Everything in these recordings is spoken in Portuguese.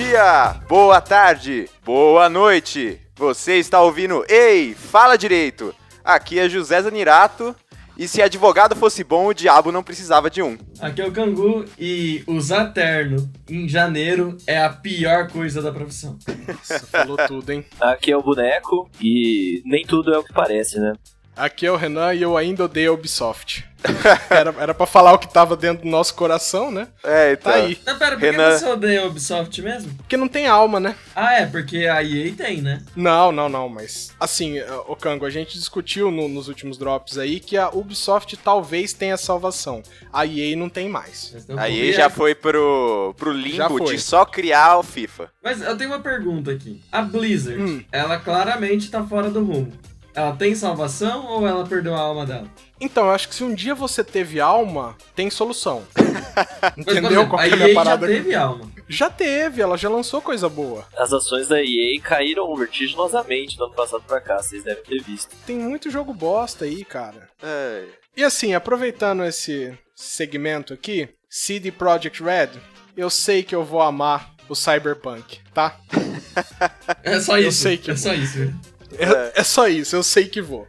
Bom dia, boa tarde, boa noite. Você está ouvindo Ei, fala direito. Aqui é José Zanirato. E se advogado fosse bom, o diabo não precisava de um. Aqui é o Cangu e usar terno em janeiro é a pior coisa da profissão. Você falou tudo, hein? Aqui é o boneco e nem tudo é o que parece, né? Aqui é o Renan e eu ainda odeio a Ubisoft. era, era pra falar o que tava dentro do nosso coração, né? É, então. Tá aí. Mas pera, por Renan- que você odeia a Ubisoft mesmo? Porque não tem alma, né? Ah, é, porque a EA tem, né? Não, não, não, mas assim, o Kango, a gente discutiu no- nos últimos drops aí que a Ubisoft talvez tenha salvação. A EA não tem mais. Aí podia- já foi pro, pro limbo foi. de só criar o FIFA. Mas eu tenho uma pergunta aqui. A Blizzard, Hum. ela claramente tá fora do rumo. Ela tem salvação ou ela perdeu a alma dela? Então, eu acho que se um dia você teve alma, tem solução. Entendeu exemplo, qual a é a minha EA já parada? teve alma. Já teve, ela já lançou coisa boa. As ações da EA caíram vertiginosamente do ano passado pra cá, vocês devem ter visto. Tem muito jogo bosta aí, cara. É. E assim, aproveitando esse segmento aqui, CD Projekt Red, eu sei que eu vou amar o Cyberpunk, tá? É só Eu isso. sei que é eu- só isso. É, é só isso, eu sei que vou.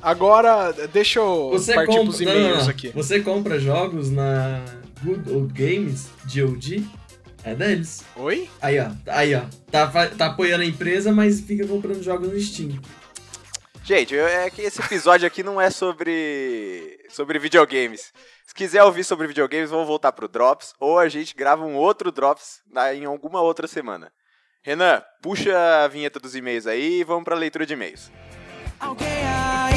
Agora, deixa eu Você partir compra, pros e-mails não, não. aqui. Você compra jogos na Good Old Games, GOG, é deles. Oi? Aí, ó. Aí, ó. Tá, tá apoiando a empresa, mas fica comprando jogos no Steam. Gente, eu- é que esse episódio aqui não é sobre sobre videogames. Se quiser ouvir sobre videogames, vamos voltar pro Drops ou a gente grava um outro Drops na- em alguma outra semana. Renan, puxa a vinheta dos e-mails aí e vamos pra leitura de e-mails. Alguém aí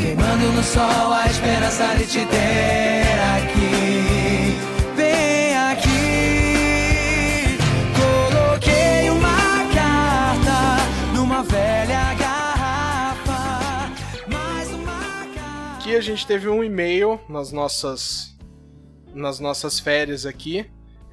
Queimando no sol a esperança de te ter aqui Vem aqui Coloquei uma carta Numa velha garrafa Mais uma carta Aqui a gente teve um e-mail nas nossas nas nossas férias aqui.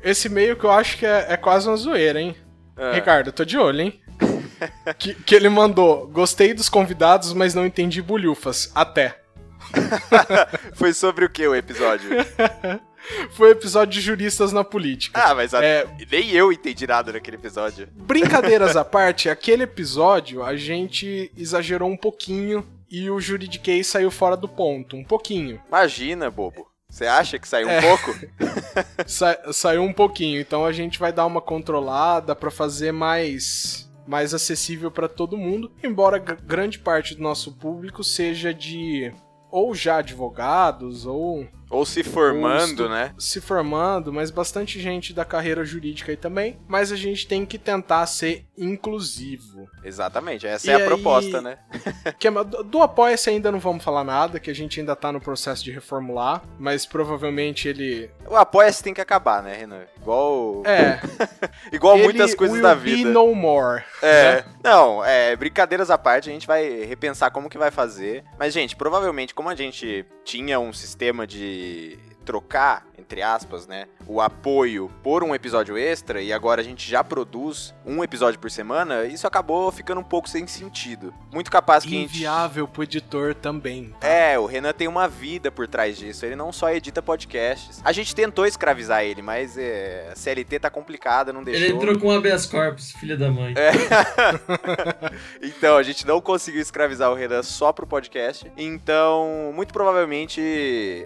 Esse e-mail que eu acho que é, é quase uma zoeira, hein? Ah, Ricardo, tô de olho, hein? que, que ele mandou. Gostei dos convidados, mas não entendi bulhufas. Até. Foi sobre o que o episódio? Foi o episódio de juristas na política. ah, mas a- É. nem eu entendi nada naquele episódio. Brincadeiras à parte, aquele episódio a gente exagerou um pouquinho e o juridiquês saiu fora do ponto. Um pouquinho. Imagina, bobo. Você acha que saiu um É. pouco? Sa- saiu um pouquinho, então a gente vai dar uma controlada pra fazer mais mais acessível pra todo mundo, embora gr- grande parte do nosso público seja de ou já advogados ou Ou se formando, estu- né? se formando, mas bastante gente da carreira jurídica aí também, mas a gente tem que tentar ser inclusivo. Exatamente, essa E é a aí- proposta, né? Que é- do Apoia-se ainda não vamos falar nada, que a gente ainda tá no processo de reformular, mas provavelmente ele O apoia-se tem que acabar, né, Renan? Igual, é, igual ele muitas coisas da be vida. no more. É, né? não, é, brincadeiras à parte, a gente vai repensar como que vai fazer. Mas, gente, provavelmente, como a gente tinha um sistema de trocar, entre aspas, né, o apoio por um episódio extra e agora a gente já produz um episódio por semana, isso acabou ficando um pouco sem sentido. Muito capaz que a gente... Inviável pro editor também. tá? É, o Renan tem uma vida por trás disso. Ele não só edita podcasts. A gente tentou escravizar ele, mas é, a CLT tá complicada, não deixou. Ele entrou com habeas corpus, filha da mãe. É. então, a gente não conseguiu escravizar o Renan só pro podcast. Então, muito provavelmente,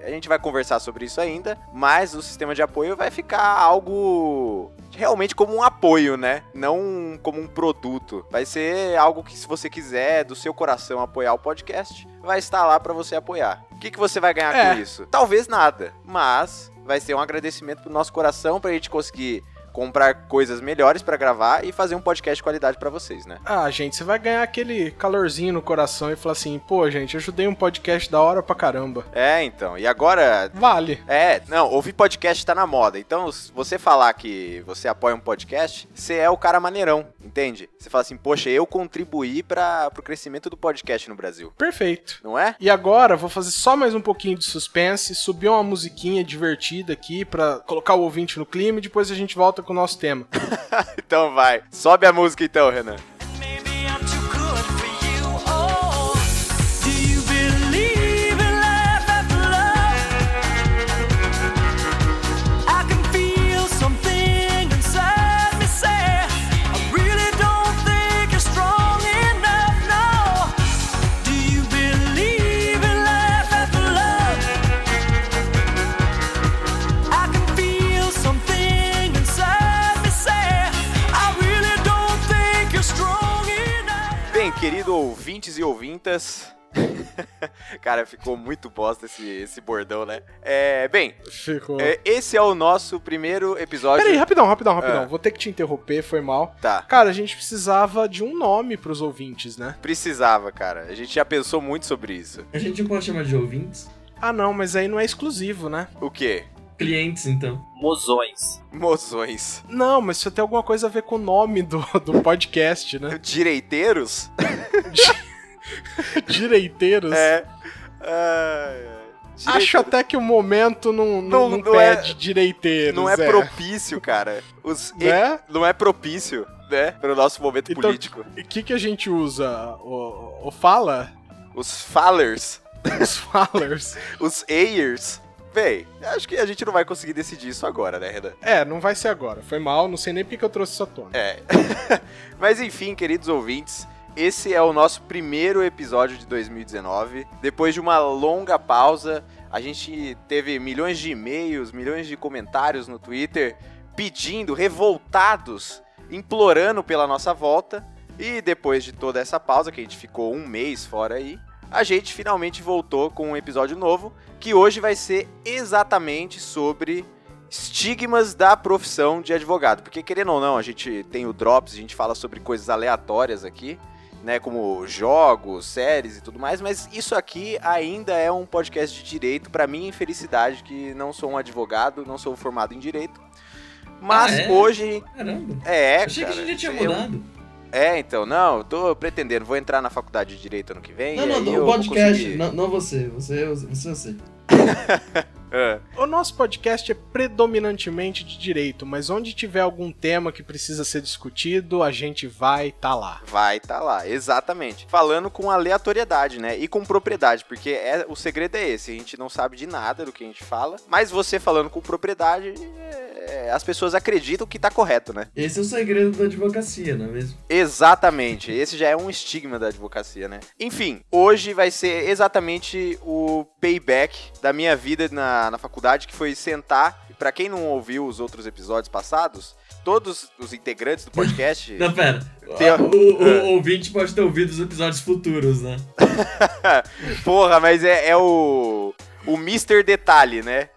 a gente vai conversar sobre isso ainda. Mas o sistema de apoio vai ficar algo realmente como um apoio, né? Não como um produto. Vai ser algo que, se você quiser, do seu coração, apoiar o podcast, vai estar lá pra você apoiar. O que, que você vai ganhar É. com isso? Talvez nada, mas vai ser um agradecimento pro nosso coração pra gente conseguir comprar coisas melhores pra gravar e fazer um podcast de qualidade pra vocês, né? Ah, gente, você vai ganhar aquele calorzinho no coração e falar assim, pô, gente, ajudei um podcast da hora pra caramba. É, então. E agora, Vale. É, não, ouvir podcast tá na moda. Então, se você falar que você apoia um podcast, você é o cara maneirão, entende? Você fala assim, poxa, eu contribuí para pro crescimento do podcast no Brasil. Perfeito. Não é? E agora, vou fazer só mais um pouquinho de suspense, subir uma musiquinha divertida aqui pra colocar o ouvinte no clima e depois a gente volta com o nosso tema. Então vai. Sobe a música então, Renan. E ouvintas. Cara, ficou muito bosta esse, esse bordão, né? É, bem, Ficou. é, esse é o nosso primeiro episódio. Peraí, rapidão, rapidão, rapidão. Ah. Vou ter que te interromper, foi mal. Tá. Cara, a gente precisava de um nome pros ouvintes, né? Precisava, cara. A gente já pensou muito sobre isso. A gente não pode chamar de ouvintes? Ah, não, mas aí não é exclusivo, né? O quê? Clientes, então. Mozões. Moções. Não, mas isso tem alguma coisa a ver com o nome do, do podcast, né? Direiteiros? Direiteiros. É. Ai. Acho até que o momento não, não, Não- não é- pede direiteiros. Não é propício, cara. Os e- Né? Não é propício, né? Para o nosso momento Então- político. O que, que a gente usa? O, o fala? Os fallers, Os fallers? os ayers. Véi, acho que a gente não vai conseguir decidir isso agora, né, Renan? É, não vai ser agora. Foi mal, não sei nem porque que eu trouxe isso à tona. É. Mas enfim, queridos ouvintes, esse é o nosso primeiro episódio de 2019. Depois de uma longa pausa, a gente teve milhões de e-mails, milhões de comentários no Twitter pedindo, revoltados, implorando pela nossa volta. E depois de toda essa pausa, que a gente ficou um mês fora aí, a gente finalmente voltou com um episódio novo, que hoje vai ser exatamente sobre estigmas da profissão de advogado. Porque, querendo ou não, a gente tem o Drops, a gente fala sobre coisas aleatórias aqui, né? Como jogos, séries e tudo mais, mas isso aqui ainda é um podcast de direito, pra minha infelicidade, que não sou um advogado, não sou formado em direito. Mas Ah, é? hoje. Caramba. É, Achei cara, que a gente já tinha eu- mudado. É, então, não, eu tô pretendendo, vou entrar na faculdade de direito ano que vem. Não, não, não, o podcast, não, não você. Você, você, você. É. O nosso podcast é predominantemente de direito, mas onde tiver algum tema que precisa ser discutido, a gente vai tá lá. Vai tá lá, exatamente. Falando com aleatoriedade, né? E com propriedade, porque é, o segredo é esse, a gente não sabe de nada do que a gente fala, mas você falando com propriedade, é, as pessoas acreditam que tá correto, né? Esse é o segredo da advocacia, não é mesmo? Exatamente, esse já é um estigma da advocacia, né? Enfim, hoje vai ser exatamente o payback da minha vida na, na faculdade, que foi sentar, e pra quem não ouviu os outros episódios passados, todos os integrantes do podcast... Não, pera. Tem- O, o- o ouvinte pode ter ouvido os episódios futuros, né? Porra, mas é, é o. O Mr. Detalhe, né?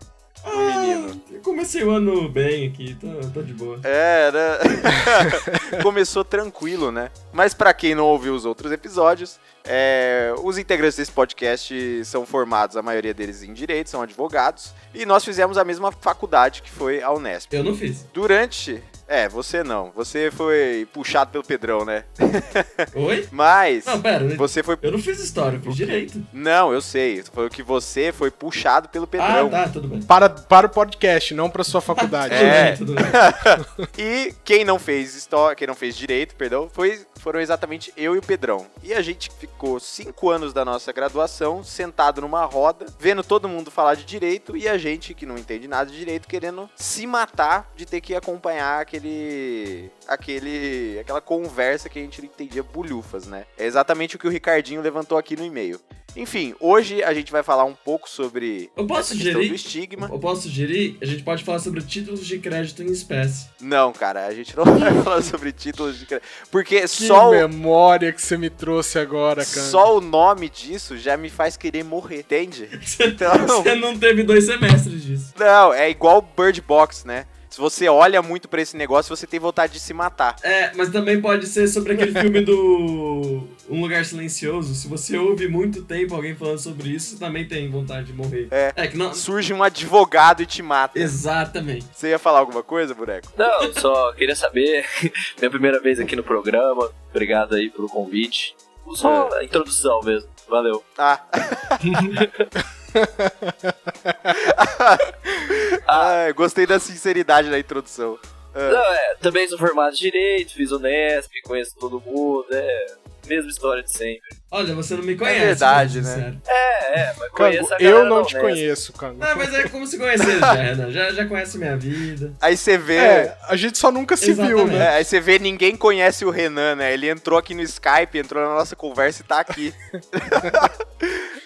O menino. Eu comecei o ano bem aqui, tô, tô de boa. É, né? Começou tranquilo, né? Mas pra quem não ouviu os outros episódios, é, os integrantes desse podcast são formados, a maioria deles em direito, são advogados, e nós fizemos a mesma faculdade que foi a Unesp. Eu não fiz. Durante. É, você não. Você foi puxado pelo Pedrão, né? Oi? Mas. Não, pera. Você foi. Eu não fiz história, eu fiz direito. Não, eu sei. Foi o que você foi puxado pelo Pedrão. Ah, tá, tudo bem. Para, para o podcast, não para sua faculdade. Tudo É. bem, tudo bem. E quem não fez história, quem não fez direito, perdão, foi, foram exatamente eu e o Pedrão. E a gente ficou cinco anos da nossa graduação sentado numa roda, vendo todo mundo falar de direito e a gente que não entende nada de direito querendo se matar de ter que acompanhar aquele, aquele, aquela conversa que a gente não entendia bulhufas, né? É exatamente o que o Ricardinho levantou aqui no e-mail. Enfim, hoje a gente vai falar um pouco sobre Eu posso sugerir? do estigma. Eu posso sugerir? A gente pode falar sobre títulos de crédito em espécie. Não, cara, a gente não vai falar sobre títulos de crédito. Porque Que só o, memória que você me trouxe agora, cara. só o nome disso já me faz querer morrer, entende? Então, Você não teve dois semestres disso. não, é igual Bird Box, né? Se você olha muito pra esse negócio, você tem vontade de se matar. É, mas também pode ser sobre aquele filme do Um Lugar Silencioso. Se você ouve muito tempo alguém falando sobre isso, você também tem vontade de morrer. É. que não. Surge um advogado e te mata. Exatamente. Você ia falar alguma coisa, boneco? Não, só queria saber. Minha primeira vez aqui no programa. Obrigado aí pelo convite. Só a introdução mesmo. Valeu. Ah. ah, gostei da sinceridade da introdução. Não, é, também sou formado em Direito, fiz o Nesp, conheço todo mundo, é. Mesma história de sempre. Olha, você não me conhece. verdade, pra ser né? sincero. É, é, mas Cango, eu não te Unesp. conheço, Cango. Ah, mas é como se conhecesse já, Renan. Já, já conhece minha vida. Aí você vê. É, a gente só nunca se viu, Exatamente. né? É, aí você vê, ninguém conhece o Renan, né? Ele entrou aqui no Skype, entrou na nossa conversa e tá aqui.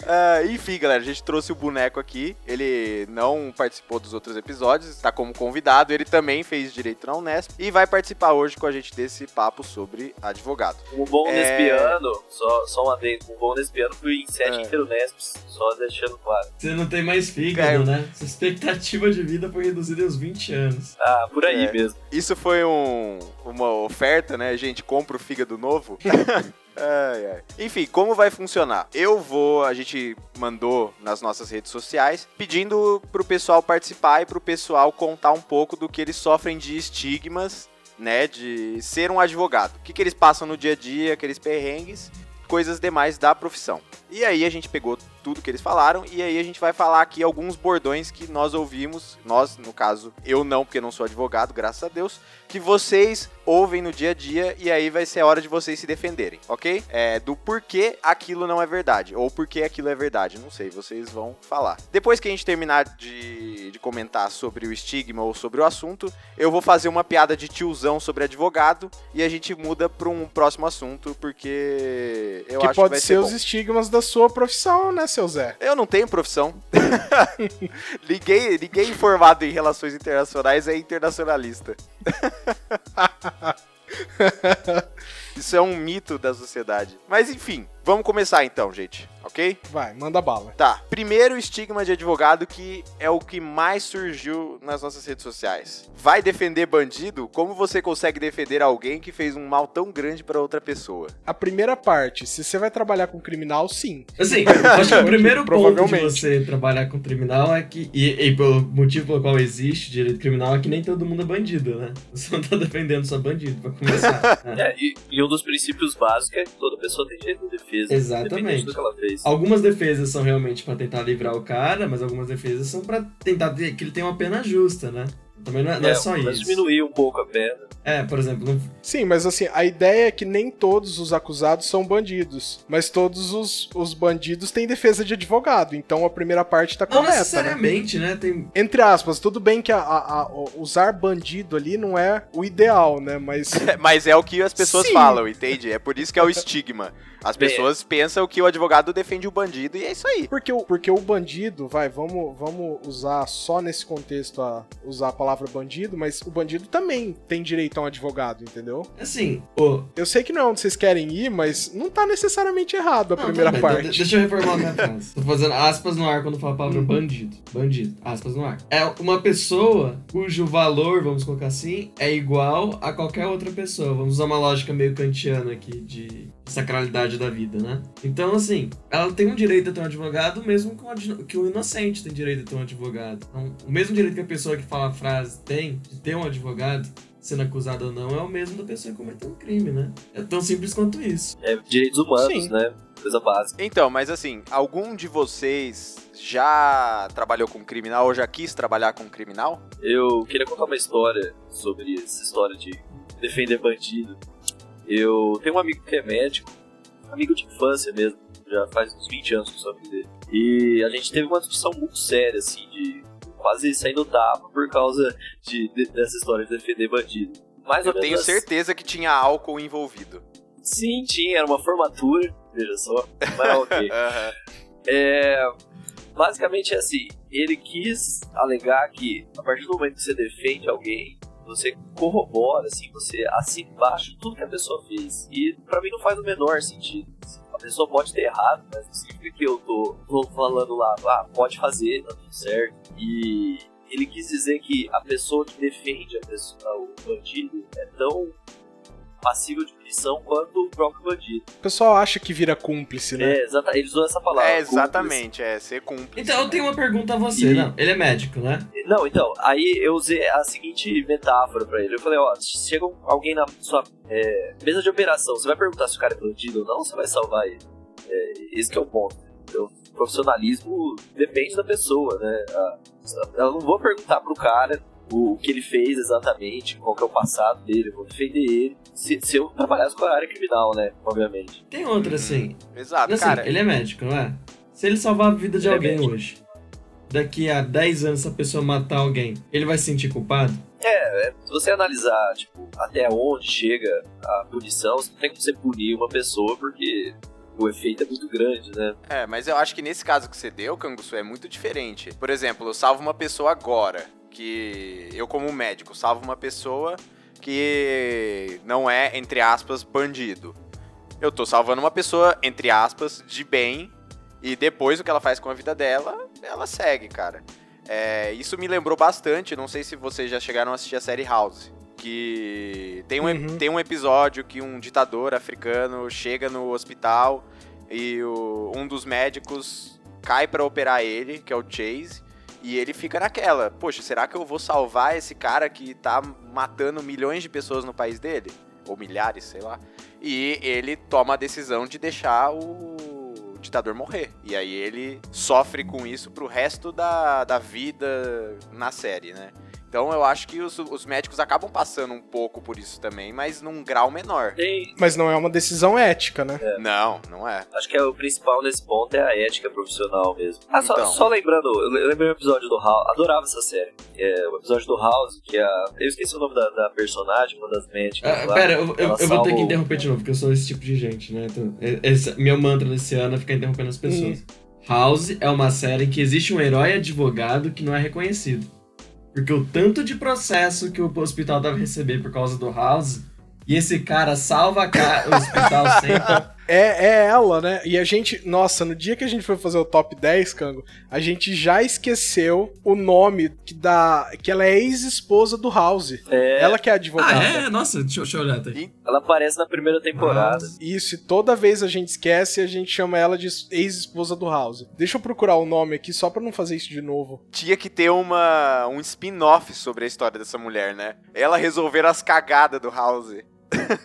Ah, enfim, galera, a gente trouxe o boneco aqui. Ele não participou dos outros episódios, está como convidado. Ele também fez direito na Unesp e vai participar hoje com a gente desse papo sobre advogado. Um bom É. Nespiano, só, só um adendo, um bom Nespiano fui em sete É. Interunesps, só deixando claro. Você não tem mais fígado, É. né? Sua expectativa de vida foi reduzida aos 20 anos. Ah, por aí É. mesmo. Isso foi um- uma oferta, né? Gente, compra o fígado novo. Ai, ai. Enfim, como vai funcionar? Eu vou, a gente mandou nas nossas redes sociais pedindo pro pessoal participar e pro pessoal contar um pouco do que eles sofrem de estigmas, né, de ser um advogado. O que, que eles passam no dia a dia, aqueles perrengues, coisas demais da profissão. E aí a gente pegou tudo que eles falaram e aí a gente vai falar aqui alguns bordões que nós ouvimos, nós, no caso, eu não, porque não sou advogado, graças a Deus, que vocês ouvem no dia a dia e aí vai ser a hora de vocês se defenderem, ok? É, do porquê aquilo não é verdade, ou porquê aquilo é verdade, não sei, vocês vão falar. Depois que a gente terminar de, de comentar sobre o estigma ou sobre o assunto, eu vou fazer uma piada de tiozão sobre advogado e a gente muda para um próximo assunto, porque eu que acho pode que vai ser ser os estigmas da sua profissão, né, seu Zé? Eu não tenho profissão. ninguém, ninguém formado em relações internacionais é internacionalista. Isso é um mito da sociedade. Mas enfim, vamos começar então, gente, ok? Vai, manda bala. Tá, primeiro estigma de advogado que é o que mais surgiu nas nossas redes sociais. Vai defender bandido? Como você consegue defender alguém que fez um mal tão grande pra outra pessoa? A primeira parte, se você vai trabalhar com criminal, sim. Assim, acho que o primeiro ponto de você trabalhar com criminal é que. E, e pelo motivo pelo qual existe direito criminal é que nem todo mundo é bandido, né? Você não tá defendendo só bandido, pra começar. né? É, e, e um dos princípios básicos é que toda pessoa tem direito de defesa. Exatamente. Independente do que ela fez. Algumas defesas são realmente pra tentar livrar o cara, mas algumas defesas são pra tentar que ele tenha uma pena justa, né? Também não é, não é só mas isso. diminuir um pouco a pena. É, por exemplo, não- Sim, mas assim, a ideia é que nem todos os acusados são bandidos. Mas todos os, os bandidos têm defesa de advogado. Então a primeira parte tá não correta, né? necessariamente, né? Tem, Entre aspas, tudo bem que a- a- a- usar bandido ali não é o ideal, né? Mas. Mas é o que as pessoas Sim. falam, entende? É por isso que é o estigma. As Bem, pessoas pensam que o advogado defende o bandido e é isso aí. Porque o, porque o bandido, vai, vamos, vamos usar só nesse contexto a usar a palavra bandido, mas o bandido também tem direito a um advogado, entendeu? assim, o, Eu sei que não é onde vocês querem ir, mas não tá necessariamente errado a Não, primeira bem, parte. de- Deixa eu reformular minha frase. Tô fazendo aspas no ar quando falo a palavra bandido. Bandido. Aspas no ar. É uma pessoa cujo valor, vamos colocar assim, é igual a qualquer outra pessoa. Vamos usar uma lógica meio kantiana aqui de sacralidade da vida, né? Então, assim, ela tem um direito a ter um advogado, mesmo que, o inocente tem direito a ter um advogado. Então, o mesmo direito que a pessoa que fala a frase tem de ter um advogado, sendo acusado ou não, é o mesmo da pessoa que cometeu um crime, né? É tão simples quanto isso. É direitos humanos, Sim. né? Coisa básica. Então, mas assim, algum de vocês já trabalhou com criminal ou já quis trabalhar com criminal? Eu queria contar uma história sobre essa história de defender bandido. Eu tenho um amigo que é médico, amigo de infância mesmo, já faz uns 20 anos que eu sou amigo dele. E a gente teve uma discussão muito séria, assim, de quase saindo tapa por causa de, de- dessa história de defender bandido. Mais ou Eu tenho menos- certeza que tinha álcool envolvido. Sim, tinha, era uma formatura, veja só, mas ok. Aham. É, basicamente é assim, ele quis alegar que a partir do momento que você defende alguém, você corrobora, assim, você assina embaixo tudo que a pessoa fez. E pra mim não faz o menor sentido. A pessoa pode ter errado, mas não significa que eu tô, tô falando lá, ah, pode fazer, tá tudo certo. E ele quis dizer que a pessoa que defende a pessoa, o bandido é tão passível de punição quanto o próprio bandido. O pessoal acha que vira cúmplice, né? É, exata, ele usou essa palavra. É, cúmplice. exatamente, é ser cúmplice. Então, eu tenho uma pergunta a você. E- Não, ele é médico, né? Não, então, aí eu usei a seguinte metáfora pra ele. Eu falei, ó, se chega alguém na sua é, mesa de operação, você vai perguntar se o cara é bandido ou não, ou você vai salvar ele? É, esse que é o ponto. Então, o profissionalismo depende da pessoa, né? A- Eu não vou perguntar pro cara o, o que ele fez exatamente, qual que é o passado dele, eu vou defender ele. Se, se eu trabalhasse com a área criminal, né? Obviamente. Tem outra, assim. Exato, assim, cara. ele é médico, não é? Se ele salvar a vida de Ele é alguém médico. hoje, daqui a 10 anos, essa pessoa matar alguém, ele vai se sentir culpado? Se você analisar, tipo, até onde chega a punição, você não tem como você punir uma pessoa porque o efeito é muito grande, né? É, mas eu acho que nesse caso que você deu, Canguçu, é muito diferente. Por exemplo, eu salvo uma pessoa agora, que eu como médico salvo uma pessoa que não é, entre aspas, bandido. Eu tô salvando uma pessoa, entre aspas, de bem, e depois o que ela faz com a vida dela, ela segue, cara. É, isso me lembrou bastante, não sei se vocês já chegaram a assistir a série House. Que tem um, Uhum. tem um episódio que um ditador africano chega no hospital e o- um dos médicos cai pra operar ele, que é o Chase, e ele fica naquela, poxa, será que eu vou salvar esse cara que tá matando milhões de pessoas no país dele? Ou milhares, sei lá. E ele toma a decisão de deixar o ditador morrer. E aí ele sofre com isso pro resto da, da vida na série, né? Então eu acho que os, os médicos acabam passando um pouco por isso também, mas num grau menor. Tem, Mas não é uma decisão ética, né? Não, não é. Acho que é o principal nesse ponto é a ética profissional mesmo. Ah, só, Então. só lembrando, eu le- lembrei um episódio do House, adorava essa série. É, o episódio do House, que é a. Eu esqueci o nome da, da personagem, uma das médicas. Ah, lá. pera, eu, eu- eu vou ter que o- interromper de novo, porque eu sou esse tipo de gente, né? Então, esse, meu mantra desse ano é ficar interrompendo as pessoas. House é uma série que existe um herói advogado que não é reconhecido. Porque o tanto de processo que o hospital deve receber por causa do House, e esse cara salva o hospital sempre. É, é ela, né? E a gente, nossa, no dia que a gente foi fazer o top 10, Cango, a gente já esqueceu o nome que, da, que ela é ex-esposa do House. É, Ela que é ah, advogada. é? Nossa, deixa, eu- deixa eu olhar até. ela aparece na primeira temporada. House. Isso, e toda vez a gente esquece e a gente chama ela de ex-esposa do House. Deixa eu procurar o nome aqui só pra não fazer isso de novo. Tinha que ter uma, um spin-off sobre a história dessa mulher, né? Ela resolver as cagadas do House.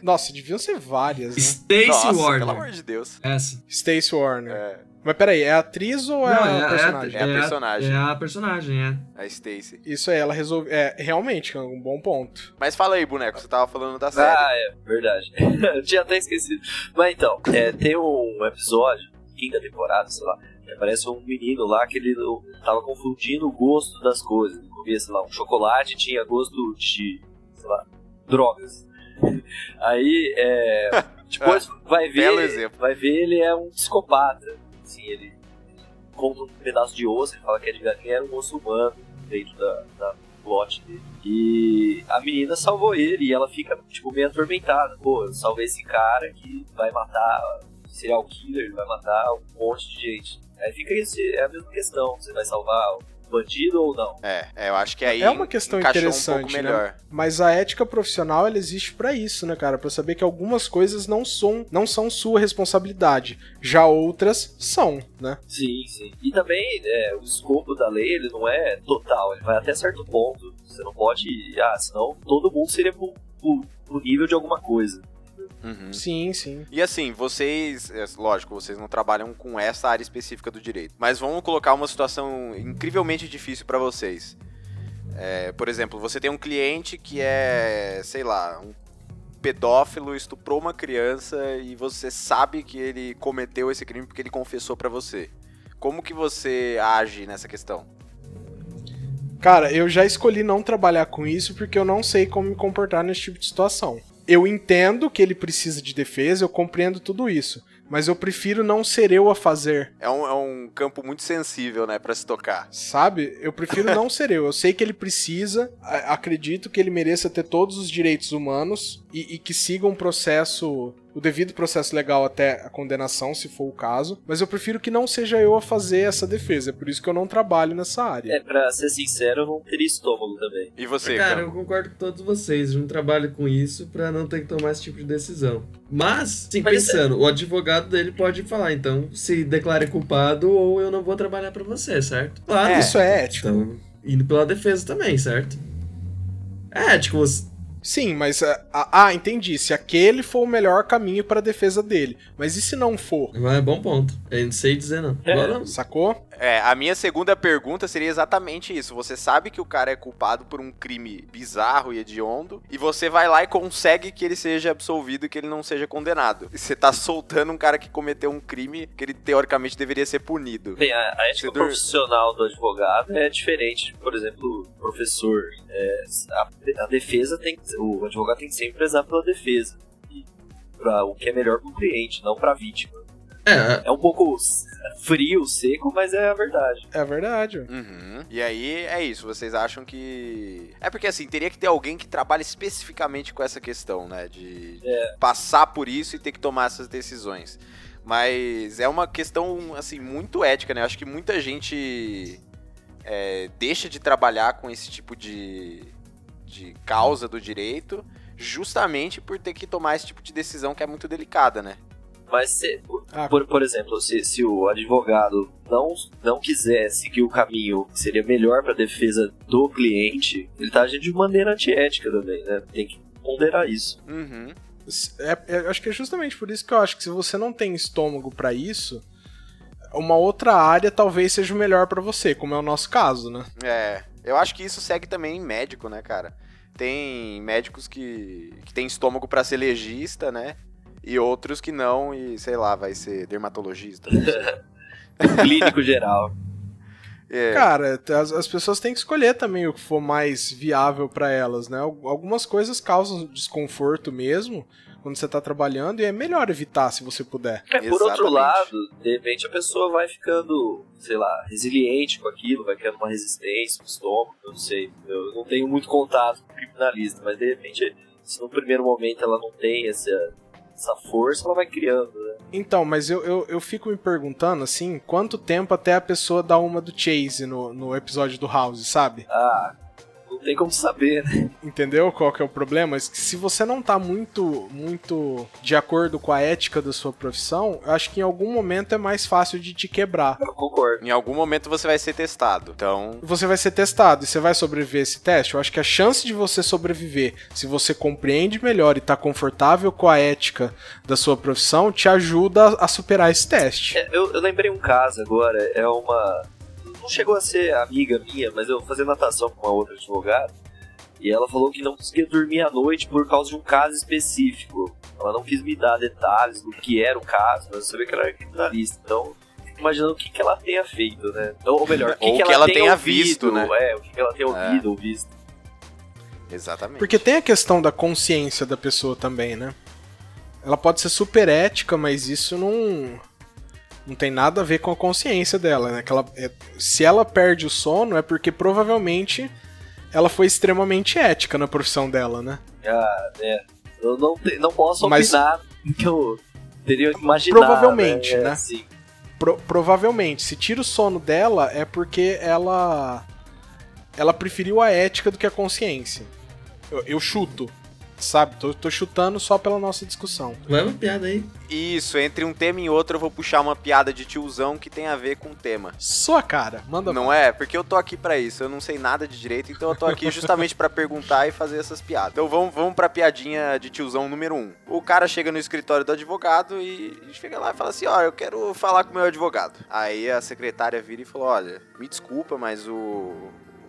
Nossa, deviam ser várias, né? Stacy Nossa, Warner. pelo amor de Deus. Essa. Stacy Warner. É, Mas peraí, é atriz ou é Não, a personagem? É a personagem. É a personagem, é. a Stacy. Isso aí, ela resolve. É, realmente, Cango, um bom ponto. Mas fala aí, boneco, você tava falando da série. Ah, é, verdade. Eu tinha até esquecido. Mas então, é, tem um episódio, quinta temporada, sei lá, que aparece um menino lá que ele tava confundindo o gosto das coisas. Ele comia, sei lá, um chocolate tinha gosto de, sei lá, drogas. Aí, é, depois vai ver, vai ver ele é um psicopata. Assim, ele compra um pedaço de osso, ele fala que é de galinha, era um osso humano dentro da, da plot dele. E a menina salvou ele e ela fica, tipo, meio atormentada. Pô, eu salvei esse cara que vai matar serial killer, vai matar um monte de gente. Aí fica isso, é a mesma questão. Você vai salvar bandido ou não? É, é, eu acho que aí É uma questão um interessante, pouco né? Mas a ética profissional, ela existe pra isso, né, cara? Pra saber que algumas coisas não são, não são sua responsabilidade. Já outras são, né? Sim, sim. E também, é, o escopo da lei, ele não é total, ele vai até certo ponto. Você não pode, ah, senão todo mundo seria pro, pro, pro nível de alguma coisa. Uhum. Sim, sim. E assim, vocês, é, lógico, vocês não trabalham com essa área específica do direito, mas vamos colocar uma situação incrivelmente difícil pra vocês. É, por exemplo, você tem um cliente que é, sei lá, um pedófilo, estuprou uma criança e você sabe que ele cometeu esse crime porque ele confessou pra você. Como que você age nessa questão? Cara, eu já escolhi não trabalhar com isso porque eu não sei como me comportar nesse tipo de situação. Eu entendo que ele precisa de defesa, eu compreendo tudo isso. Mas eu prefiro não ser eu a fazer, É um, é um campo muito sensível, né, pra se tocar. sabe? Eu prefiro não ser eu. Eu sei que ele precisa, acredito que ele mereça ter todos os direitos humanos e, e que siga um processo, o devido processo legal até a condenação, se for o caso. Mas eu prefiro que não seja eu a fazer essa defesa. É por isso que eu não trabalho nessa área. É, pra ser sincero, eu não teria estômago também. E você, Cara, Cam? eu concordo com todos vocês. Eu não trabalho com isso pra não ter que tomar esse tipo de decisão. Mas, sim, Mas pensando, o advogado dele pode falar, então, se declare culpado ou eu não vou trabalhar pra você, certo? Claro. É, isso é ético. Então, indo pela defesa também, certo? É ético. você- Sim, mas. ah, Ah, entendi. Se aquele for o melhor caminho para a defesa dele. Mas e se não for? É bom ponto. Eu não sei dizer não. É. Agora, Sacou? É, a minha segunda pergunta seria exatamente isso. Você sabe que o cara é culpado por um crime bizarro e hediondo, e você vai lá e consegue que ele seja absolvido e que ele não seja condenado. E você tá soltando um cara que cometeu um crime que ele teoricamente deveria ser punido. Bem, a, a ética Você profissional do advogado é diferente, por exemplo, professor. É, a, a defesa tem o advogado tem que sempre prezar pela defesa. E pra o que é melhor pro cliente, não pra vítima. É, É um pouco frio, seco, mas é a verdade. É verdade. ué. Uhum. E aí é isso, vocês acham que. É porque assim, teria que ter alguém que trabalhe especificamente com essa questão, né? De passar por isso e ter que tomar essas decisões. Mas é uma questão, assim, muito ética, né? Eu acho que muita gente é, deixa de trabalhar com esse tipo de, de causa do direito justamente por ter que tomar esse tipo de decisão que é muito delicada, né? Mas, se, Ah, por, por exemplo, se, se o advogado não, não quiser seguir o caminho que seria melhor para a defesa do cliente, ele tá agindo de maneira antiética também, né? Tem que ponderar isso. Uhum. É, é, eu acho que é justamente por isso que eu acho que se você não tem estômago pra isso, uma outra área talvez seja o melhor pra você, como é o nosso caso, né? É, eu acho que isso segue também em médico, né, cara? Tem médicos que, que tem estômago pra ser legista, né? E outros que não, e sei lá, vai ser dermatologista. Clínico geral. É, Cara, as, as pessoas têm que escolher também o que for mais viável pra elas, né? Al- Algumas coisas causam desconforto mesmo quando você tá trabalhando e é melhor evitar se você puder. É, por outro lado, de repente a pessoa vai ficando, sei lá, resiliente com aquilo, vai criando uma resistência no estômago, eu não sei. Eu não tenho muito contato com criminalista, mas de repente, se no primeiro momento ela não tem essa, essa força, ela vai criando, né? Então, mas eu, eu, eu fico me perguntando, assim, quanto tempo até a pessoa dar uma do Chase no, no episódio do House, sabe? Ah, tem como saber, né? Entendeu qual que é o problema? Que Se você não tá muito, muito de acordo com a ética da sua profissão, eu acho que em algum momento é mais fácil de te quebrar. Eu concordo. Em algum momento você vai ser testado. Então, Você vai ser testado e você vai sobreviver a esse teste. Eu acho que a chance de você sobreviver, se você compreende melhor e tá confortável com a ética da sua profissão, te ajuda a a superar esse teste. É, eu, eu lembrei um caso agora, é uma. Não chegou a ser amiga minha, mas eu fazia natação com uma outra advogada. E ela falou que não conseguia dormir à noite por causa de um caso específico. Ela não quis me dar detalhes do que era o caso, mas eu sabia que ela era criminalista. Então, fico imaginando o que, que ela tenha feito, né? Ou, ou melhor, o que, Ou que que ela, ela tenha ouvido, visto, né? É, o que, que ela tenha ouvido ou visto. exatamente. Porque tem a questão da consciência da pessoa também, né? Ela pode ser super ética, mas isso não não tem nada a ver com a consciência dela, né? Que ela, é- se ela perde o sono é porque provavelmente ela foi extremamente ética na profissão dela, né? Ah, é. Eu não, te- não posso Mas- opinar que eu teria que imaginar. Provavelmente, né? né? Assim, Pro- provavelmente, se tira o sono dela é porque ela ela preferiu a ética do que a consciência. Eu, eu chuto, sabe? Tô, tô chutando só pela nossa discussão. vai uma piada aí. Isso, entre um tema e outro eu vou puxar uma piada de tiozão que tem a ver com o tema. Sua cara, manda Não é? Porque eu tô aqui pra isso. Eu não sei nada de direito, então eu tô aqui justamente pra perguntar e fazer essas piadas. Então vamos, vamos pra piadinha de tiozão número um. O cara chega no escritório do advogado e chega lá e fala assim: Ó, eu quero falar com o meu advogado. Aí a secretária vira e falou: Olha, me desculpa, mas o,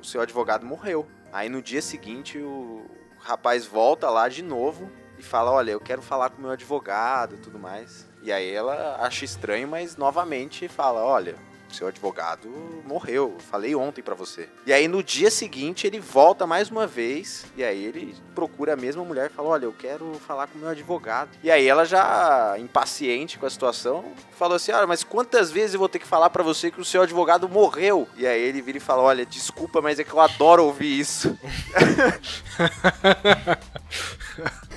o seu advogado morreu. Aí no dia seguinte o rapaz volta lá de novo e fala: Olha, eu quero falar com meu advogado e tudo mais. E aí ela acha estranho, mas novamente fala: Olha, seu advogado morreu, eu falei ontem pra você. E aí no dia seguinte ele volta mais uma vez e aí ele procura a mesma mulher e fala: "Olha, eu quero falar com meu advogado". E aí ela já impaciente com a situação, falou assim: "Olha, mas quantas vezes eu vou ter que falar pra você que o seu advogado morreu?". E aí ele vira e fala: "Olha, desculpa, mas é que eu adoro ouvir isso".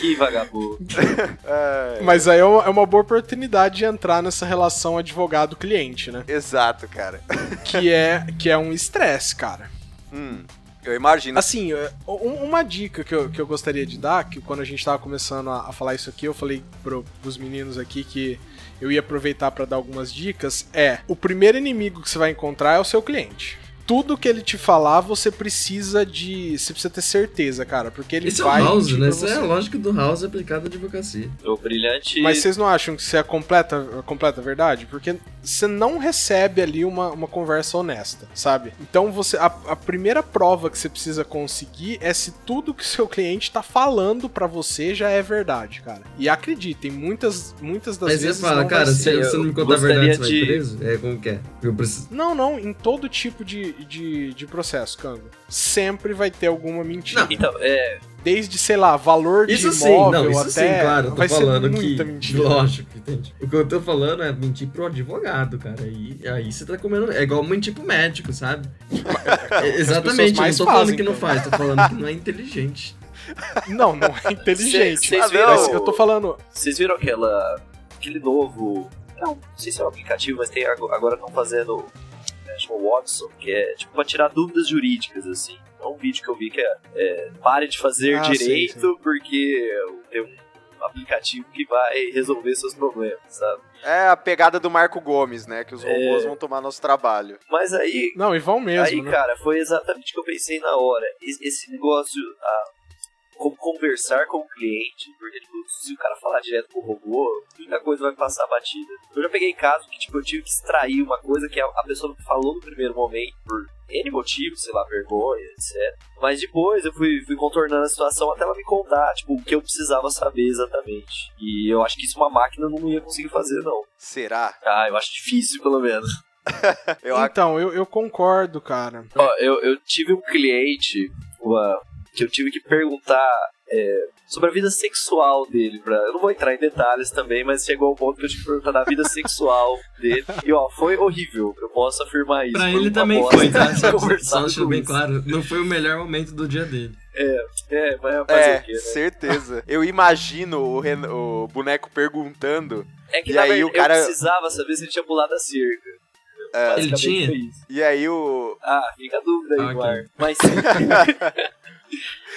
que vagabundo. É, Mas aí é uma, é uma boa oportunidade de entrar nessa relação advogado-cliente, né? Exato, cara. Que é, que é um estresse, cara. Hum, eu imagino. Assim, é, um- uma dica que eu, que eu gostaria de dar, que quando a gente tava começando a, a falar isso aqui, eu falei pro, pros meninos aqui que eu ia aproveitar pra dar algumas dicas, é o primeiro inimigo que você vai encontrar é o seu cliente. Tudo que ele te falar, você precisa de. Você precisa ter certeza, cara. Porque ele Esse é vai. o House, né? Essa é você. a lógica do House aplicada à advocacia. O brilhante. Mas vocês não acham que isso é a completa, a completa verdade? Porque você não recebe ali uma, uma conversa honesta, sabe? Então você. A, a primeira prova que você precisa conseguir é se tudo que o seu cliente tá falando pra você já é verdade, cara. E acreditem, muitas, muitas das você vezes. fala, não vai cara, se você não me contar a verdade, você vai de- preso? É, como que é? Eu preciso... Não, não, em todo tipo de, de, de processo, Kango. Sempre vai ter alguma mentira. Não. Então, é. desde, sei lá, valor de Isso sim, imóvel não, isso até. sim, claro, eu tô vai falando ser que. muita mentira. Lógico, entende? O que eu tô falando é mentir pro advogado, cara. E aí você tá comendo. É igual mentir pro médico, sabe? É, exatamente, eu não tô falando fazem, que não faz, tô falando que não é inteligente. Não, não é inteligente. Cê- cês Ah, viram- Mas eu tô falando. Vocês viram aquela. aquele novo. Não, não sei se é um aplicativo, mas tem ago- agora estão fazendo. É, chama Watson, que é tipo pra tirar dúvidas jurídicas, assim. É um vídeo que eu vi que é, é, pare de fazer Ah, direito porque tem um aplicativo que vai resolver seus problemas, sabe? É a pegada do Marco Gomes, né? Que os É. robôs vão tomar nosso trabalho. Mas aí, Não, e vão mesmo, aí, né? cara, foi exatamente o que eu pensei na hora. Es- Esse negócio, ah, como conversar com o cliente, porque tipo, se o cara falar direto com o robô, muita coisa vai passar batida. Eu já peguei caso que tipo, eu tive que extrair uma coisa que a, pessoa não falou no primeiro momento, por N motivos, sei lá, vergonha, etc. Mas depois eu fui, fui contornando a situação até ela me contar, tipo, o que eu precisava saber exatamente. E eu acho que isso uma máquina não ia conseguir fazer, não. Será? Ah, eu acho difícil, pelo menos. Eu ac- Então, eu, eu concordo, cara. Ó, eu, eu tive um cliente uma, que eu tive que perguntar é, sobre a vida sexual dele. Pra, eu não vou entrar em detalhes também, mas chegou ao ponto que eu tive que perguntar da vida sexual dele. E ó, foi horrível, eu posso afirmar isso. Pra Foi ele também bosta foi, tá? Só, deixando com bem isso. claro. Não foi o melhor momento do dia dele. É, vai fazer É, o quê, né? certeza. Eu imagino o, Ren- o boneco perguntando. É que E aí verdade o cara- eu precisava saber se ele tinha pulado a cerca. É. Ele tinha? E aí o. Ah, fica a dúvida aí, Ah, ok. no ar. Mas sim,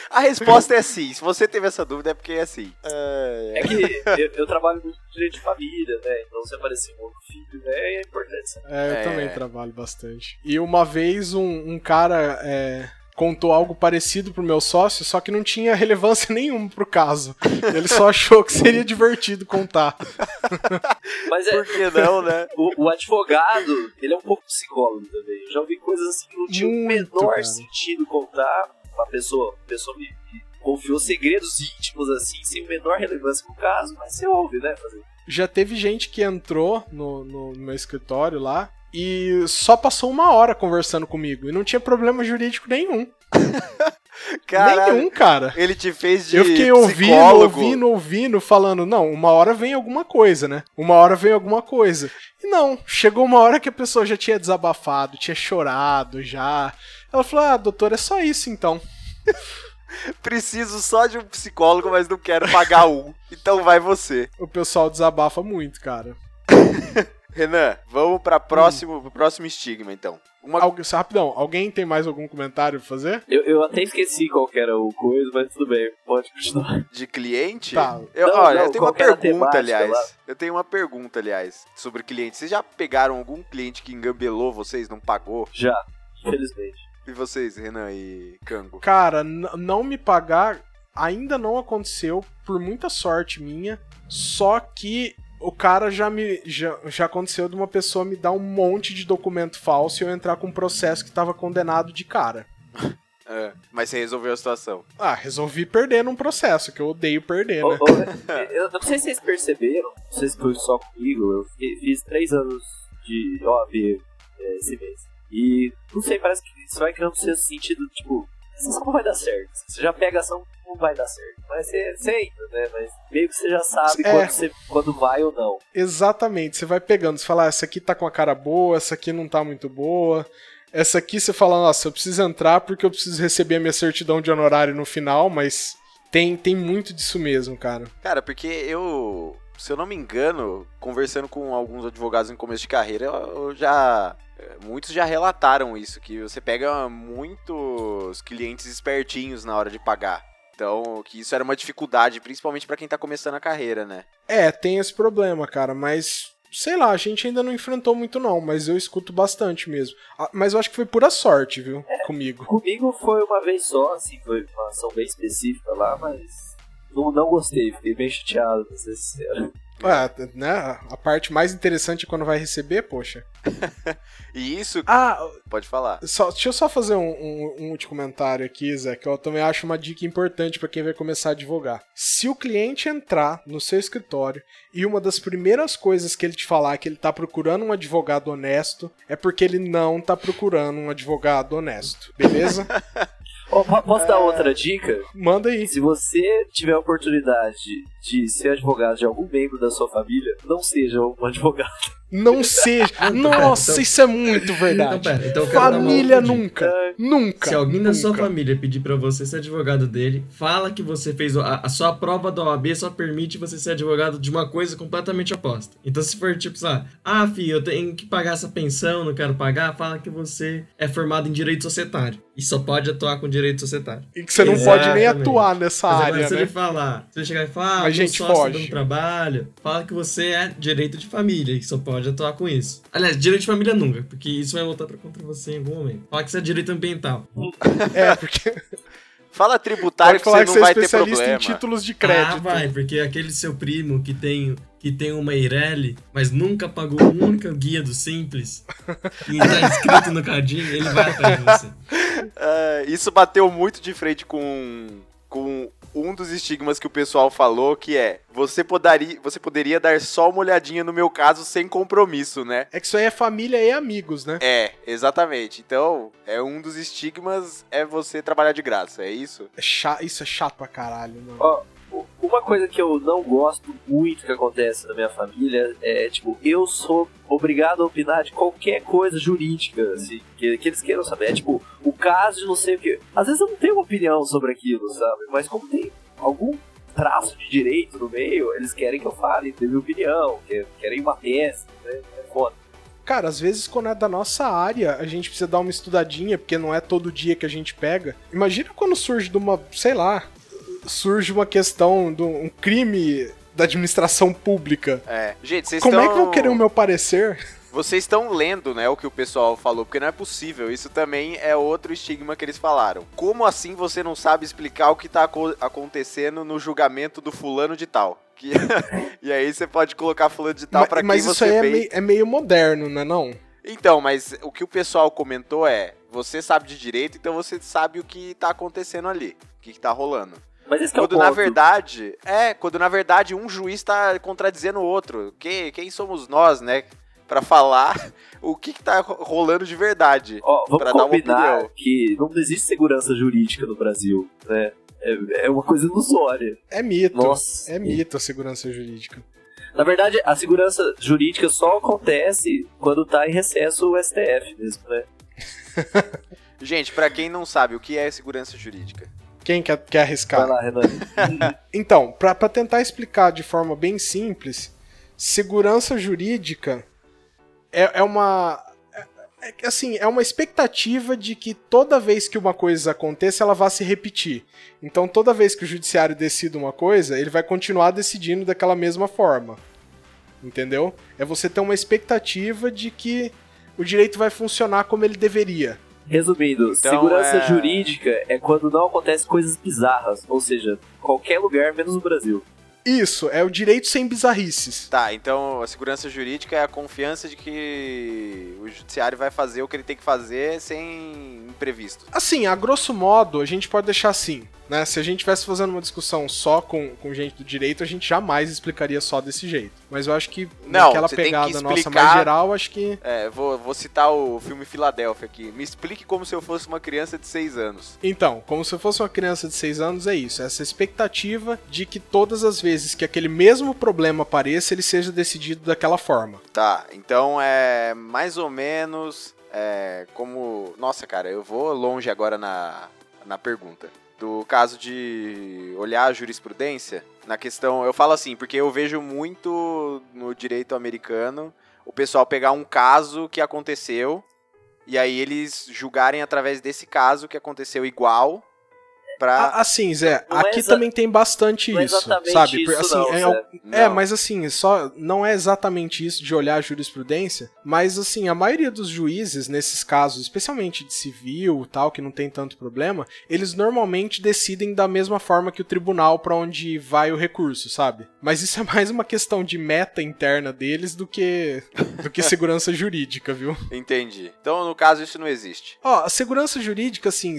A resposta é sim. Se você teve essa dúvida é porque é sim. É, é que eu, eu trabalho muito com direito de família, né? Então se aparecer um outro filho, né, é importante saber. É, eu É. também trabalho bastante. E uma vez um, um cara é, contou algo parecido pro meu sócio, só que não tinha relevância nenhuma pro caso. Ele só achou que seria divertido contar. Mas é, Por que não, né? O, o advogado, ele é um pouco psicólogo também. Eu já ouvi coisas assim que não tinha o menor cara. sentido contar. A pessoa, a pessoa me, me confiou segredos íntimos assim, sem o menor relevância pro caso, mas você ouve, né? Fazer. Já teve gente que entrou no, no meu escritório lá e só passou uma hora conversando comigo. E não tinha problema jurídico nenhum. Caralho. Nenhum, cara. Ele te fez de Eu fiquei ouvindo, ouvindo, ouvindo, falando, não, uma hora vem alguma coisa, né? Uma hora vem alguma coisa. E não, chegou uma hora que a pessoa já tinha desabafado, tinha chorado já. Ela falou, ah, doutor, é só isso então. Preciso só de um psicólogo, mas não quero pagar um. Então vai você. O pessoal desabafa muito, cara. Renan, vamos para próximo, pro próximo estigma, então. Uma Algu rapidão, alguém tem mais algum comentário pra fazer? Eu, eu até esqueci qual que era o coisa, mas tudo bem, pode continuar. de cliente? Tá. Eu, Não, olha, não, eu tenho uma pergunta, temática aliás. lá? Eu tenho uma pergunta, aliás, sobre cliente. Vocês já pegaram algum cliente que engambelou vocês, não pagou? Já, infelizmente. E vocês, Renan e Cango? Cara, não me pagar ainda não aconteceu, por muita sorte minha. Só que o cara já me. Já, já aconteceu de uma pessoa me dar um monte de documento falso e eu entrar com um processo que tava condenado de cara. É, mas você resolveu a situação. Ah, resolvi perder num processo, que eu odeio perder, né? ô, eu não sei se vocês perceberam, não sei se foi só comigo, eu fiz três anos de OAB é, esse mês. E não sei, parece que isso vai criando seu sentido, tipo, essa ação não vai dar certo. Você já pega a ação, não vai dar certo. Mas você, você entra, né? Mas meio que você já sabe É. quando, você, quando vai ou não. Exatamente, você vai pegando, você fala, ah, essa aqui tá com a cara boa, essa aqui não tá muito boa. Essa aqui você fala, nossa, eu preciso entrar porque eu preciso receber a minha certidão de honorário no final, mas tem, tem muito disso mesmo, cara. Cara, porque eu, se eu não me engano, conversando com alguns advogados em começo de carreira, eu eu já. Muitos já relataram isso, que você pega muitos clientes espertinhos na hora de pagar. Então, que isso era uma dificuldade, principalmente pra quem tá começando a carreira, né? É, tem esse problema, cara, mas sei lá, a gente ainda não enfrentou muito não, mas eu escuto bastante mesmo. Ah, Mas eu acho que foi pura sorte, viu, comigo. Comigo foi uma vez só, assim, foi uma ação bem específica lá, mas não, não gostei, fiquei bem chateado, pra ser sincero. É, né? A parte mais interessante é quando vai receber, poxa. E isso, Ah, pode falar. Só, deixa eu só fazer um, um, um último comentário aqui, Zé, que eu também acho uma dica importante para quem vai começar a advogar. Se o cliente entrar no seu escritório e uma das primeiras coisas que ele te falar que ele tá procurando um advogado honesto, é porque ele não tá procurando um advogado honesto, beleza? Posso dar outra dica? Manda aí. Se você tiver a oportunidade de ser advogado de algum membro da sua família, não seja um advogado. Não seja. Nossa, então- isso é muito Então, verdade. pera, então uma Família outra dica. nunca. Nunca. Se alguém da sua nunca. família pedir pra você ser advogado dele, fala que você fez a, a sua prova da OAB só permite você ser advogado de uma coisa completamente oposta. Então se for tipo, sei lá, ah, filho, eu tenho que pagar essa pensão, não quero pagar, fala que você é formado em direito societário e só pode atuar com direito societário. E que você não pode nem Exatamente. atuar nessa Mas área, se né? ele falar, se ele chegar e falar, ah, Mas, meu gente, sócio foge. dá um trabalho, fala que você é direito de família e só pode atuar com isso. Aliás, direito de família nunca, porque isso vai voltar pra contra você em algum momento. Fala que você é direito ambiental. É, porque Fala tributário pode que falar você que não você é vai ter especialista problema. em títulos de crédito. Ah, vai, porque aquele seu primo que tem, que tem uma Eireli, mas nunca pagou um único guia do Simples, e tá inscrito no Cadinho, ele vai atrás de você. É, isso bateu muito de frente com, com um dos estigmas que o pessoal falou, que é você poderia, você poderia dar só uma olhadinha no meu caso sem compromisso, né? É que isso aí é família e amigos, né? É, exatamente. Então, é um dos estigmas é você trabalhar de graça, é isso? É cha- Isso é chato pra caralho, mano. Ó, Uma coisa que eu não gosto muito que acontece na minha família é, tipo, eu sou obrigado a opinar de qualquer coisa jurídica, assim, que, que eles queiram saber. É tipo, o caso de não sei o que. Às vezes eu não tenho opinião sobre aquilo, sabe? Mas como tem algum traço de direito no meio, eles querem que eu fale, minha opinião, que- querem uma tese, né? É foda. Cara, às vezes quando é da nossa área, a gente precisa dar uma estudadinha, porque não é todo dia que a gente pega. Imagina quando surge de uma, sei lá, surge uma questão de um crime da administração pública. É. Gente, vocês Como estão... é que vão querer o meu parecer? Vocês estão lendo, né, o que o pessoal falou, porque não é possível. Isso também é outro estigma que eles falaram. Como assim você não sabe explicar o que tá aco- acontecendo no julgamento do fulano de tal? Que- e aí você pode colocar fulano de tal Ma- pra quem mas isso você aí é meio, é meio moderno, né não? Então, mas o que o pessoal comentou é: você sabe de direito, então você sabe o que tá acontecendo ali, o que, que tá rolando. Mas esse que é o Quando na ponto. verdade, é, quando na verdade um juiz tá contradizendo o outro. Que, quem somos nós, né? Pra falar o que, que tá ro- rolando de verdade. Ó, vamos pra dar uma combinar opinião. que não existe segurança jurídica no Brasil, né? É, é uma coisa ilusória. É mito. Nossa. É mito a segurança jurídica. Na verdade, a segurança jurídica só acontece quando tá em recesso o STF mesmo, né? Gente, pra quem não sabe o que é segurança jurídica. Quem quer, quer arriscar? Vai lá, Renan. Então, pra tentar explicar de forma bem simples, segurança jurídica é, é uma. é- é- assim, é uma expectativa de que toda vez que uma coisa aconteça, ela vá se repetir. Então, toda vez que o judiciário decida uma coisa, ele vai continuar decidindo daquela mesma forma. Entendeu? É você ter uma expectativa de que o direito vai funcionar como ele deveria. Resumindo, Então, segurança é- jurídica é quando não acontecem coisas bizarras, ou seja, qualquer lugar menos no Brasil. Isso, é o direito sem bizarrices. Tá, então a segurança jurídica é a confiança de que o judiciário vai fazer o que ele tem que fazer sem imprevisto. Assim, a grosso modo, a gente pode deixar assim, né? Se a gente estivesse fazendo uma discussão só com, com gente do direito, a gente jamais explicaria só desse jeito. Mas eu acho que Não, naquela pegada nossa explicar- mais geral, acho que. É, vou, vou citar o filme Filadélfia aqui. Me explique como se eu fosse uma criança de 6 anos. Então, como se eu fosse uma criança de 6 anos, é isso. Essa expectativa de que todas as vezes que aquele mesmo problema apareça, ele seja decidido daquela forma. Tá, então é mais ou menos é, como. Nossa, cara, eu vou longe agora na, na pergunta. Do caso de olhar a jurisprudência, na questão. Eu falo assim, porque eu vejo muito no direito americano o pessoal pegar um caso que aconteceu e aí eles julgarem através desse caso que aconteceu igual pra. Assim, Zé, Não é aqui exa- também tem bastante não é isso, sabe? isso assim, não, é. É, mas assim, só não é exatamente isso de olhar a jurisprudência, mas assim, a maioria dos juízes nesses casos, especialmente de civil, tal, que não tem tanto problema, eles normalmente decidem da mesma forma que o tribunal pra onde vai o recurso, sabe? Mas isso é mais uma questão de meta interna deles do que do que segurança jurídica, viu? Entendi. Então, no caso, isso não existe. Ó, a segurança jurídica assim,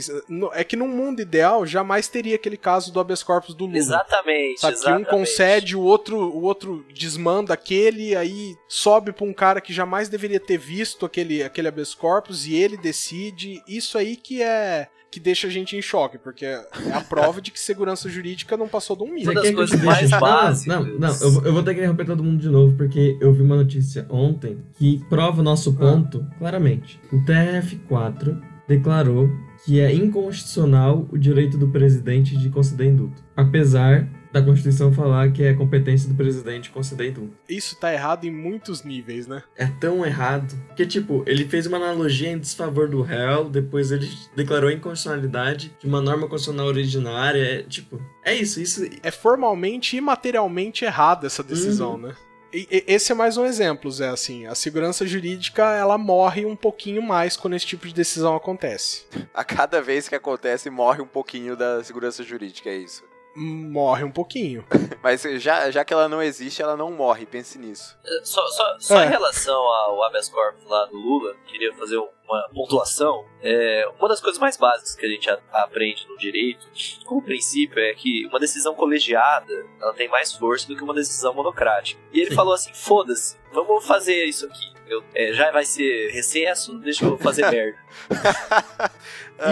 é que num mundo ideal jamais teria aquele caso do habeas corpus do Lula. Exatamente, Sabe, que exatamente. um concede, o outro, o outro desmanda aquele, aí sobe pra um cara que jamais deveria ter visto aquele, aquele habeas corpus e ele decide. Isso aí que é que deixa a gente em choque, porque é a prova de que segurança jurídica não passou de um Uma mínimo. das quer que eu coisas te mais básicas. Não, não, eu, vou- eu vou ter que interromper todo mundo de novo, porque eu vi uma notícia ontem que prova o nosso ponto claramente. O TRF4 declarou que é inconstitucional o direito do presidente de conceder indulto. Apesar da Constituição falar que é competência do presidente conceder indulto. Isso tá errado em muitos níveis, né? É tão errado. Que, tipo, ele fez uma analogia em desfavor do réu, depois ele declarou a inconstitucionalidade de uma norma constitucional originária. É, tipo, é isso, isso. É formalmente e materialmente errada essa decisão, né? E- e- esse é mais um exemplo, Zé, assim, a segurança jurídica, ela morre um pouquinho mais quando esse tipo de decisão acontece. A cada vez que acontece, morre um pouquinho da segurança jurídica, é isso. Morre um pouquinho. Mas já, já que ela não existe, ela não morre, pense nisso. Só, só, só É. em relação ao habeas corpus lá do Lula, queria fazer uma pontuação. É, uma das coisas mais básicas que a gente a- aprende no direito, como princípio, é que uma decisão colegiada ela tem mais força do que uma decisão monocrática. E ele Sim. falou assim: foda-se, vamos fazer isso aqui. Eu- é, já vai ser recesso, deixa eu fazer merda.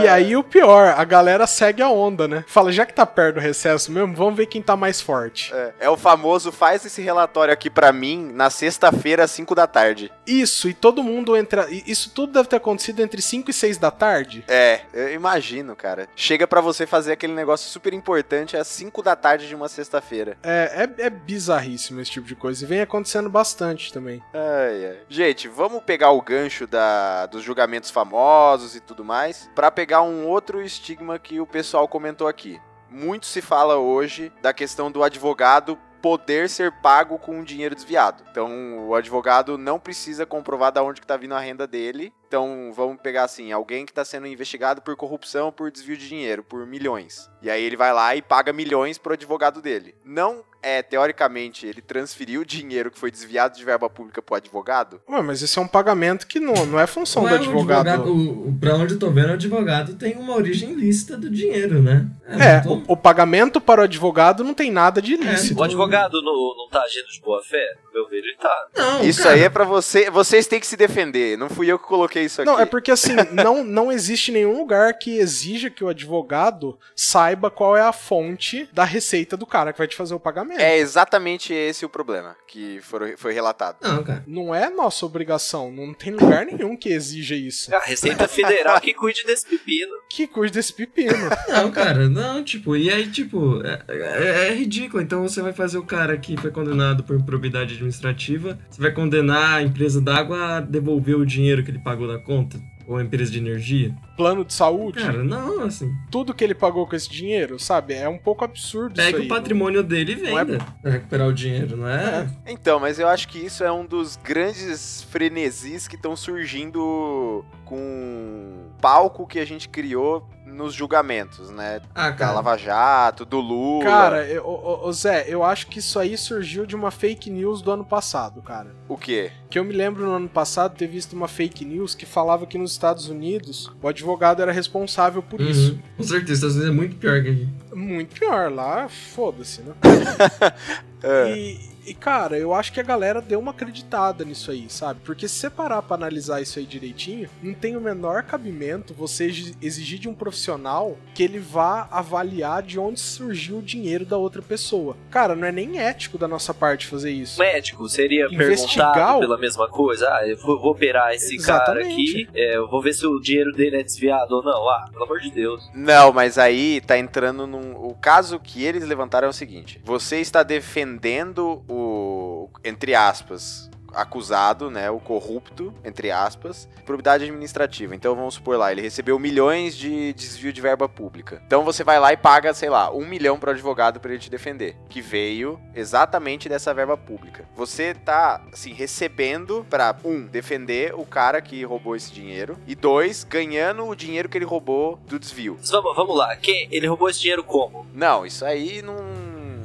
E aí o pior, a galera segue a onda, né? Fala, já que tá perto do recesso mesmo, vamos ver quem tá mais forte. É, é o famoso faz esse relatório aqui pra mim na sexta-feira às 5 da tarde. Isso, e todo mundo entra. Isso tudo deve ter acontecido entre 5 e 6 da tarde. É, eu imagino, cara. Chega pra você fazer aquele negócio super importante às 5 da tarde de uma sexta-feira. É, é, é bizarríssimo esse tipo de coisa. E vem acontecendo bastante também. Ai, ai. Gente, vamos pegar o gancho da, dos julgamentos famosos e tudo mais, pra pegar um outro estigma que o pessoal comentou aqui. Muito se fala hoje da questão do advogado poder ser pago com dinheiro desviado. Então, o advogado não precisa comprovar da onde que tá vindo a renda dele. Então, vamos pegar assim, alguém que tá sendo investigado por corrupção, por desvio de dinheiro, por milhões. E aí ele vai lá e paga milhões pro advogado dele. Não é, teoricamente, ele transferiu o dinheiro que foi desviado de verba pública pro advogado? Ué, mas esse é um pagamento que não, não é função do Ué, o advogado. o, o- pra onde eu tô vendo, o advogado tem uma origem lícita do dinheiro, né? É, então- o, o pagamento para o advogado não tem nada de ilícito. O advogado não, não tá agindo de boa fé? No meu ver, ele tá. Não, Isso cara, aí é pra você. Vocês têm que se defender. Não fui eu que coloquei isso aqui. Não, é porque assim, não, não existe nenhum lugar que exija que o advogado saiba qual é a fonte da receita do cara que vai te fazer o pagamento. É exatamente esse o problema que foi, foi relatado. Não, cara. Não é nossa obrigação, não tem lugar nenhum que exija isso. A Receita Federal que cuide desse pepino. Que cuide desse pepino. Não, cara, não, tipo, e aí, tipo, é, é- é ridículo. Então você vai fazer o cara que foi condenado por improbidade administrativa, você vai condenar a empresa d'água a devolver o dinheiro que ele pagou da conta? Ou a empresa de energia? Plano de saúde, Cara, não, assim. tudo que ele pagou com esse dinheiro, sabe? É um pouco absurdo isso Pega aí. o patrimônio dele e não é- venda pra recuperar o dinheiro, não é? Então, mas eu acho que isso é um dos grandes frenesis que estão surgindo com o palco que a gente criou nos julgamentos, né? Ah, Da. Lava Jato, do Lula. Cara, eu- Zé, eu acho que isso aí surgiu de uma fake news do ano passado, cara. O quê? Que eu me lembro no ano passado ter visto uma fake news que falava que nos Estados Unidos o advogado era responsável por isso. Uhum. Com certeza, às vezes é muito pior que aqui. Muito pior, lá foda-se, né? É. E, e, cara, eu acho que a galera deu uma acreditada nisso aí, sabe? Porque se você parar pra analisar isso aí direitinho, não tem o menor cabimento você exi- exigir de um profissional que ele vá avaliar de onde surgiu o dinheiro da outra pessoa. Cara, não é nem ético da nossa parte fazer isso. médico seria Investigar perguntado o- pela mesma coisa. Ah, eu vou, vou operar esse cara Exatamente. aqui, é, eu vou ver se o dinheiro dele é desviado ou não. Ah, pelo amor de Deus. Não, mas aí tá entrando num. O caso que eles levantaram é o seguinte: você está defendendo o. Entre aspas. Acusado, né? O corrupto, entre aspas, probidade administrativa. Então vamos supor lá, ele recebeu milhões de desvio de verba pública. Então você vai lá e paga, sei lá, um milhão pro advogado para ele te defender. Que veio exatamente dessa verba pública. Você tá, assim, recebendo pra, um, defender o cara que roubou esse dinheiro. E dois, ganhando o dinheiro que ele roubou do desvio. Vamos, vamos lá, quem, ele roubou esse dinheiro como? Não, isso aí não.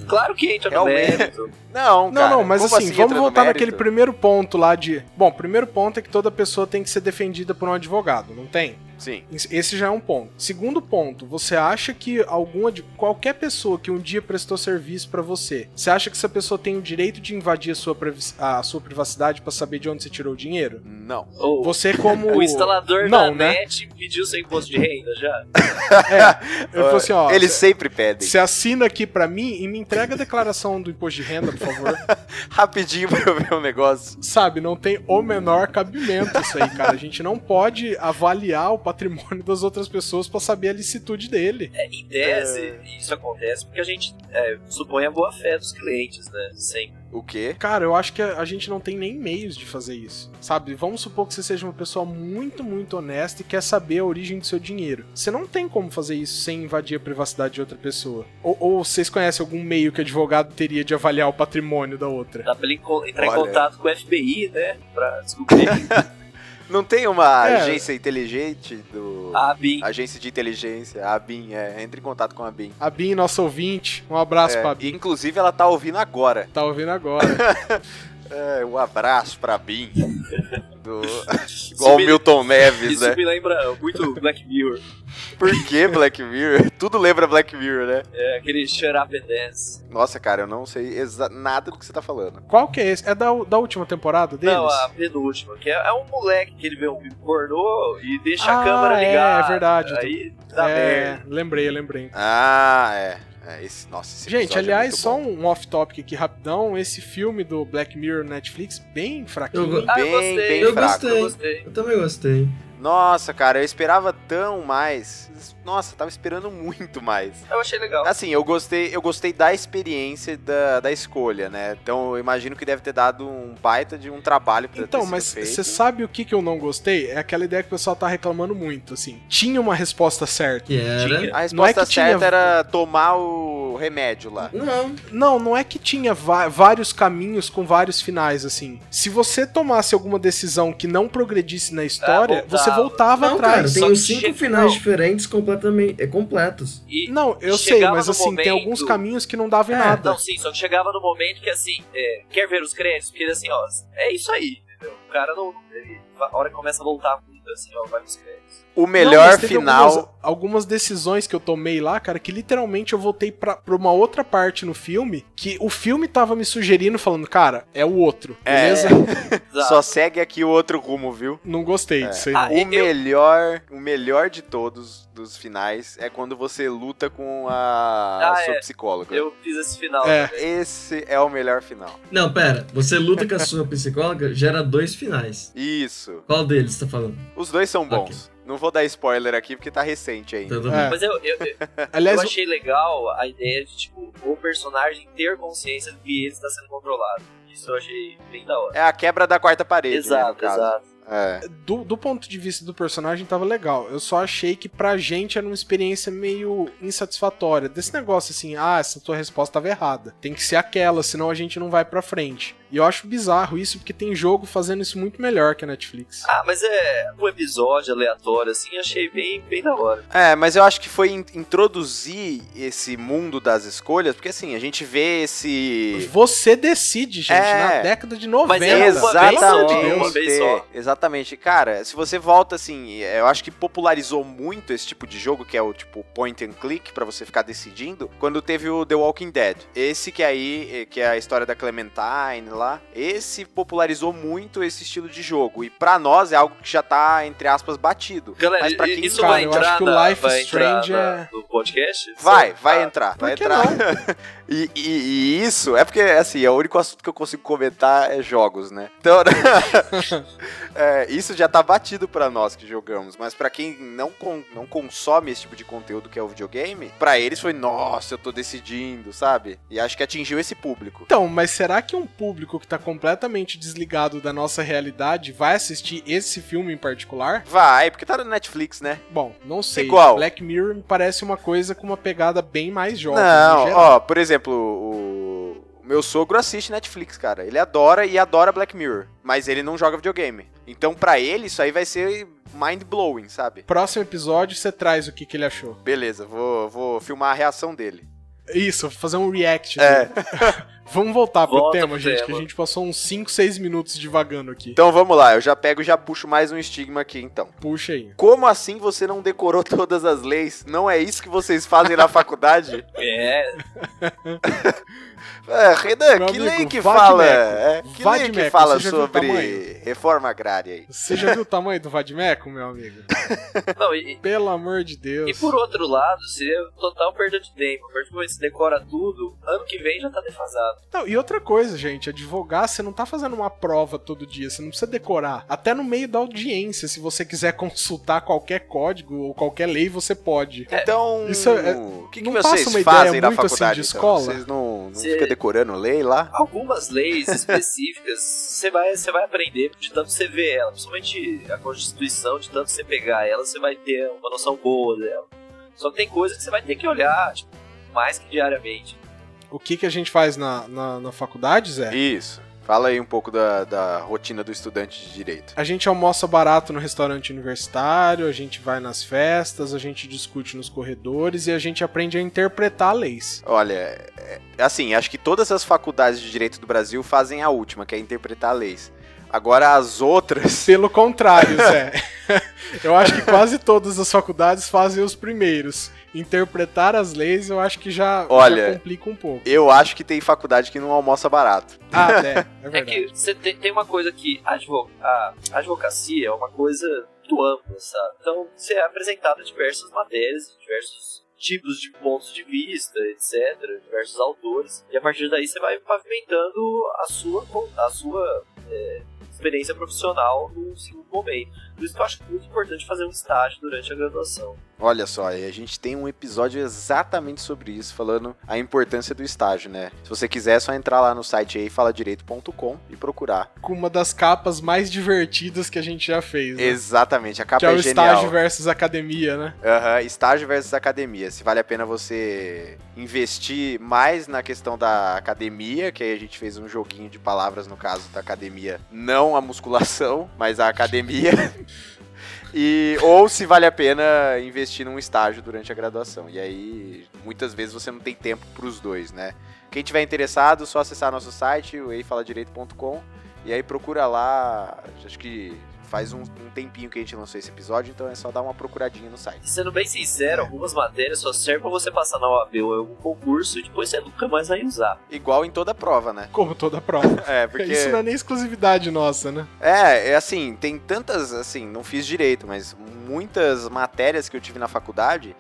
Claro que entra no Realmente. mérito. Não, Não, cara, não, mas como assim, vamos no voltar naquele primeiro ponto lá de. Bom, o primeiro ponto é que toda pessoa tem que ser defendida por um advogado, não tem? Sim. Esse já é um ponto. Segundo ponto, você acha que alguma de qualquer pessoa que um dia prestou serviço pra você, você acha que essa pessoa tem o direito de invadir a sua, a sua privacidade pra saber de onde você tirou o dinheiro? Não. Ou Você como o instalador não, da né? net pediu seu imposto de renda já. É, ele falou assim, ó, Eles você- sempre pedem. você assina aqui pra mim e me entrega a declaração do imposto de renda, por favor. Rapidinho pra eu ver o negócio. Sabe, não tem o menor cabimento isso aí, cara. A gente não pode avaliar o patrimônio das outras pessoas pra saber a licitude dele. É, em tese, isso acontece porque a gente é, supõe a boa fé dos clientes, né? Sempre. O quê? Cara, eu acho que a a gente não tem nem meios de fazer isso. Sabe? Vamos supor que você seja uma pessoa muito, muito honesta e quer saber a origem do seu dinheiro. Você não tem como fazer isso sem invadir a privacidade de outra pessoa. Ou, ou vocês conhecem algum meio que o advogado teria de avaliar o patrimônio da outra? Dá pra ele entrar Olha. em contato com o FBI, né? Pra descobrir Não tem uma É. agência inteligente do. a BIM. Agência de inteligência, a BIM, é. Entre em contato com a BIM. A Bin, nossa ouvinte, um abraço É, pra Bin. inclusive, ela tá ouvindo agora. Tá ouvindo agora. É, um abraço pra BIM. Do... Igual o Milton Neves, Isso né? me lembra muito Black Mirror. Por que Black Mirror? Tudo lembra Black Mirror, né? É aquele shut up and dance. Nossa, cara, eu não sei nada do que você tá falando. Qual que é esse? É da, da última temporada deles? Não, a penúltima, que é, é um moleque que ele vê um pornô e deixa Ah, a câmera é, ligada. é verdade. Aí dá é, merda. lembrei, lembrei. Ah, é. É, esse, nossa, esse Gente, é aliás, muito só bom. um off-topic aqui rapidão. Esse filme do Black Mirror Netflix, bem fraquinho. Eu go- Ah, eu Bem, gostei. bem Eu fraco. gostei. Eu gostei. Eu também gostei. Nossa, cara, eu esperava tão mais. Nossa, tava esperando muito mais. Eu achei legal. Assim, eu gostei, eu gostei da experiência da, da escolha, né? Então eu imagino que deve ter dado um baita de um trabalho pra Então, mas você sabe o que, que eu não gostei? É aquela ideia que o pessoal tá reclamando muito, assim. Tinha uma resposta certa. Que era. Tinha. A resposta Não é que tinha- certa era tomar o remédio lá. Não. Não, não é que tinha vários caminhos com vários finais, assim. Se você tomasse alguma decisão que não progredisse na história, voltava. você voltava Não, cara, atrás. tem Só os que cinco finais não. diferentes completamente é, completos. E Não, eu sei, mas assim, tem momento- alguns caminhos que não davam em É, nada. Não, sim, só que chegava no momento que assim, é, quer ver os créditos? Porque assim, ó, é isso aí, entendeu? O cara não. Ele, a hora que começa a voltar muito assim, ó, vai nos créditos. O Não, melhor teve final. Algumas, algumas decisões que eu tomei lá, cara, que literalmente eu voltei pra, pra uma outra parte no filme, que o filme tava me sugerindo, falando, cara, é o outro, É. beleza? Só segue aqui o outro rumo, viu? Não gostei É. disso aí. Ah, não. O eu- melhor, o melhor de todos dos finais é quando você luta com a Ah, sua é. psicóloga. Eu fiz esse final. É. Esse é o melhor final. Não, pera. Você luta com a sua psicóloga, gera dois finais. Isso. Qual deles você tá falando? Os dois são bons. Não vou dar spoiler aqui porque tá recente ainda. Tudo É. bem. Mas eu, eu, eu Aliás, achei legal a ideia de, tipo, o personagem ter consciência de que ele está sendo controlado. Isso eu achei bem da hora. É a quebra da quarta parede, né, no exato, caso. exato. É. do, do ponto de vista do personagem tava legal. Eu só achei que pra gente era uma experiência meio insatisfatória. Desse negócio assim, ah, essa tua resposta tava errada. Tem que ser aquela, senão a gente não vai pra frente. E eu acho bizarro isso, porque tem jogo fazendo isso muito melhor que a Netflix. Ah, mas é um episódio aleatório, assim, achei bem, bem da hora. É, mas eu acho que foi in- introduzir esse mundo das escolhas, porque assim, a gente vê esse. Você decide, gente, É. na década de 90. Mas é uma vez só, pelo amor de uma Deus. vez só. Exatamente. Cara, se você volta assim, eu acho que popularizou muito esse tipo de jogo, que é o tipo point and click, pra você ficar decidindo, quando teve o The Walking Dead. Esse que aí, eh, que é a história da Clementine lá, esse popularizou muito esse estilo de jogo. E pra nós é algo que já tá, entre aspas, batido. Galera, Mas pra quem isso Cara, vai eu entrar acho que o Life vai Strange é- no podcast? Vai, vai ah, entrar, vai entrar. e, e- e isso é porque, assim, é o único assunto que eu consigo comentar é jogos, né? Então, é, isso já tá batido pra nós que jogamos, mas pra quem não, con- não consome esse tipo de conteúdo que é o videogame, pra eles foi, nossa, eu tô decidindo, sabe? E acho que atingiu esse público. Então, mas será que um público que tá completamente desligado da nossa realidade vai assistir esse filme em particular? Vai, porque tá no Netflix, né? Bom, não sei. Igual. Black Mirror me parece uma coisa com uma pegada bem mais jovem. Não, ó, por exemplo, o meu sogro assiste Netflix, cara. Ele adora e adora Black Mirror, mas ele não joga videogame. Então, pra ele, isso aí vai ser mind blowing, sabe? Próximo episódio você traz o que, que ele achou. Beleza, vou, vou filmar a reação dele. Isso, vou fazer um react. É. Vamos voltar pro Volta tema, pro gente, tema. que a gente passou uns 5, 6 minutos divagando aqui. Então vamos lá, eu já pego e já puxo mais um estigma aqui então. Puxa aí. Como assim você não decorou todas as leis? Não é isso que vocês fazem na faculdade? É, É, Renan, Meu que amigo, lei que fala? É, que lei que fala sobre reforma agrária aí? Você já viu o tamanho do Vadimeco, meu amigo? não, e, Pelo amor de Deus. e por outro lado, seria total perda de tempo. A partir do momento que você decora tudo, ano que vem já tá defasado. Não, e outra coisa, gente, advogar, você não tá fazendo uma prova todo dia, você não precisa decorar. Até no meio da audiência, se você quiser consultar qualquer código ou qualquer lei, você pode. Então, Isso é- o que, que não vocês passa uma ideia fazem na muito, assim, faculdade? de então? escola? Vocês não, não Cê- ficam decorando lei lá? Algumas leis específicas você vai, você vai aprender de tanto você ver ela, principalmente a Constituição, de tanto você pegar ela, você vai ter uma noção boa dela. Só que tem coisa que você vai ter que olhar, tipo, mais que diariamente. O que, que a gente faz na, na, na faculdade, Zé? Isso. Fala aí um pouco da, da rotina do estudante de direito. A gente almoça barato no restaurante universitário, a gente vai nas festas, a gente discute nos corredores e a gente aprende a interpretar leis. Olha, é- assim, acho que todas as faculdades de direito do Brasil fazem a última, que é interpretar leis. Agora as outras. Pelo contrário, Zé. eu acho que quase todas as faculdades fazem os primeiros. Interpretar as leis eu acho que já, Olha, já complica um pouco. Eu acho que tem faculdade que não almoça barato. Ah, é, é É verdade. que você tem, tem uma coisa que advo, a advocacia é uma coisa muito ampla, sabe? Então você é apresentado a diversas matérias, diversos tipos de pontos de vista, etc., diversos autores, e a partir daí você vai pavimentando a sua, a sua é, experiência profissional num segundo momento. Por isso que eu acho muito importante fazer um estágio durante a graduação. Olha só, e a gente tem um episódio exatamente sobre isso, falando a importância do estágio, né? Se você quiser, é só entrar lá no site aí, faladireito.com e procurar. Com uma das capas mais divertidas que a gente já fez. Né? Exatamente, a capa Que é o é genial. estágio versus academia, né? Aham, estágio versus academia. Se vale a pena você investir mais na questão da academia, que aí a gente fez um joguinho de palavras no caso da academia, não a musculação, mas a academia. E, ou se vale a pena investir num estágio durante a graduação. E aí, muitas vezes você não tem tempo para os dois, né? Quem tiver interessado, só acessar nosso site, o eifaladireito.com, e aí procura lá. Acho que faz um, um tempinho que a gente lançou esse episódio, então é só dar uma procuradinha no site. E sendo bem sincero, algumas matérias só servem pra você passar na OAB ou em algum concurso e depois você nunca mais vai usar. Igual em toda prova, né? Como toda prova. É, porque. Isso não é nem exclusividade nossa, né? É, é assim, tem tantas, assim, não fiz direito, mas muitas matérias que eu tive na faculdade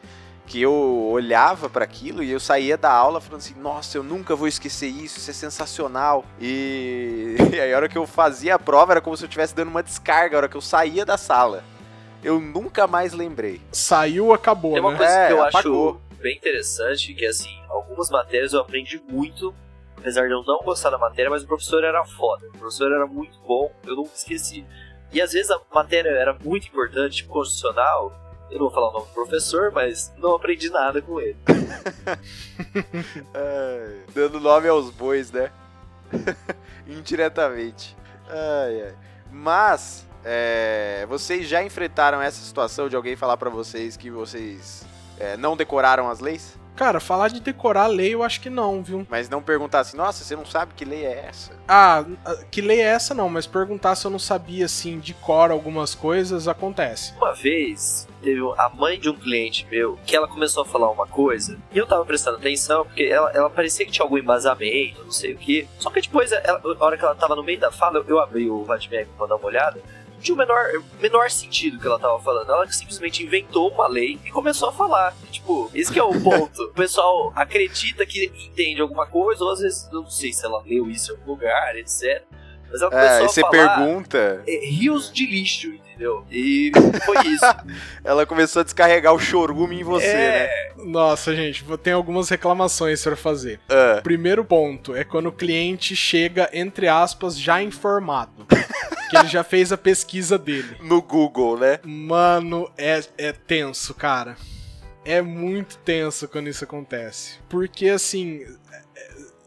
que eu olhava para aquilo e eu saía da aula falando assim, nossa, eu nunca vou esquecer isso, isso é sensacional. E, e aí a hora que eu fazia a prova era como se eu estivesse dando uma descarga, a hora que eu saía da sala. Eu nunca mais lembrei. Saiu, acabou, Tem uma né? coisa É, que eu apagou. acho bem interessante, que assim, algumas matérias eu aprendi muito, apesar de eu não gostar da matéria, mas o professor era foda. O professor era muito bom, eu nunca esqueci. E às vezes a matéria era muito importante, tipo constitucional, eu não vou falar o nome do professor, mas não aprendi nada com ele. Ai, dando nome aos bois, né? Indiretamente. Ai, ai. Mas, é, vocês já enfrentaram essa situação de alguém falar pra vocês que vocês é, não decoraram as leis? Cara, falar de decorar a lei eu acho que não, viu? Mas não perguntar assim, nossa, você não sabe que lei é essa? Ah, que lei é essa não, mas perguntar se eu não sabia, assim, de cor algumas coisas, acontece. Uma vez, teve a mãe de um cliente meu que ela começou a falar uma coisa e eu tava prestando atenção porque ela, ela parecia que tinha algum embasamento, não sei o que. Só que depois, ela, a hora que ela tava no meio da fala, eu, eu abri o Vatmec pra dar uma olhada. Não tinha o menor, menor sentido que ela tava falando. Ela simplesmente inventou uma lei e começou a falar. E, tipo, esse que é o ponto. o pessoal acredita que entende alguma coisa, ou às vezes, eu não sei se ela leu isso em algum lugar, etc. Mas ela começou É, a você falar pergunta, é, rios de lixo, entendeu? E foi isso. ela começou a descarregar o chorume em você, É. né? Nossa, gente, tem algumas reclamações pra fazer. O primeiro ponto é quando o cliente chega, entre aspas, já informado. que ele já fez a pesquisa dele. no Google, né? Mano, é, é tenso, cara. É muito tenso quando isso acontece. Porque, assim,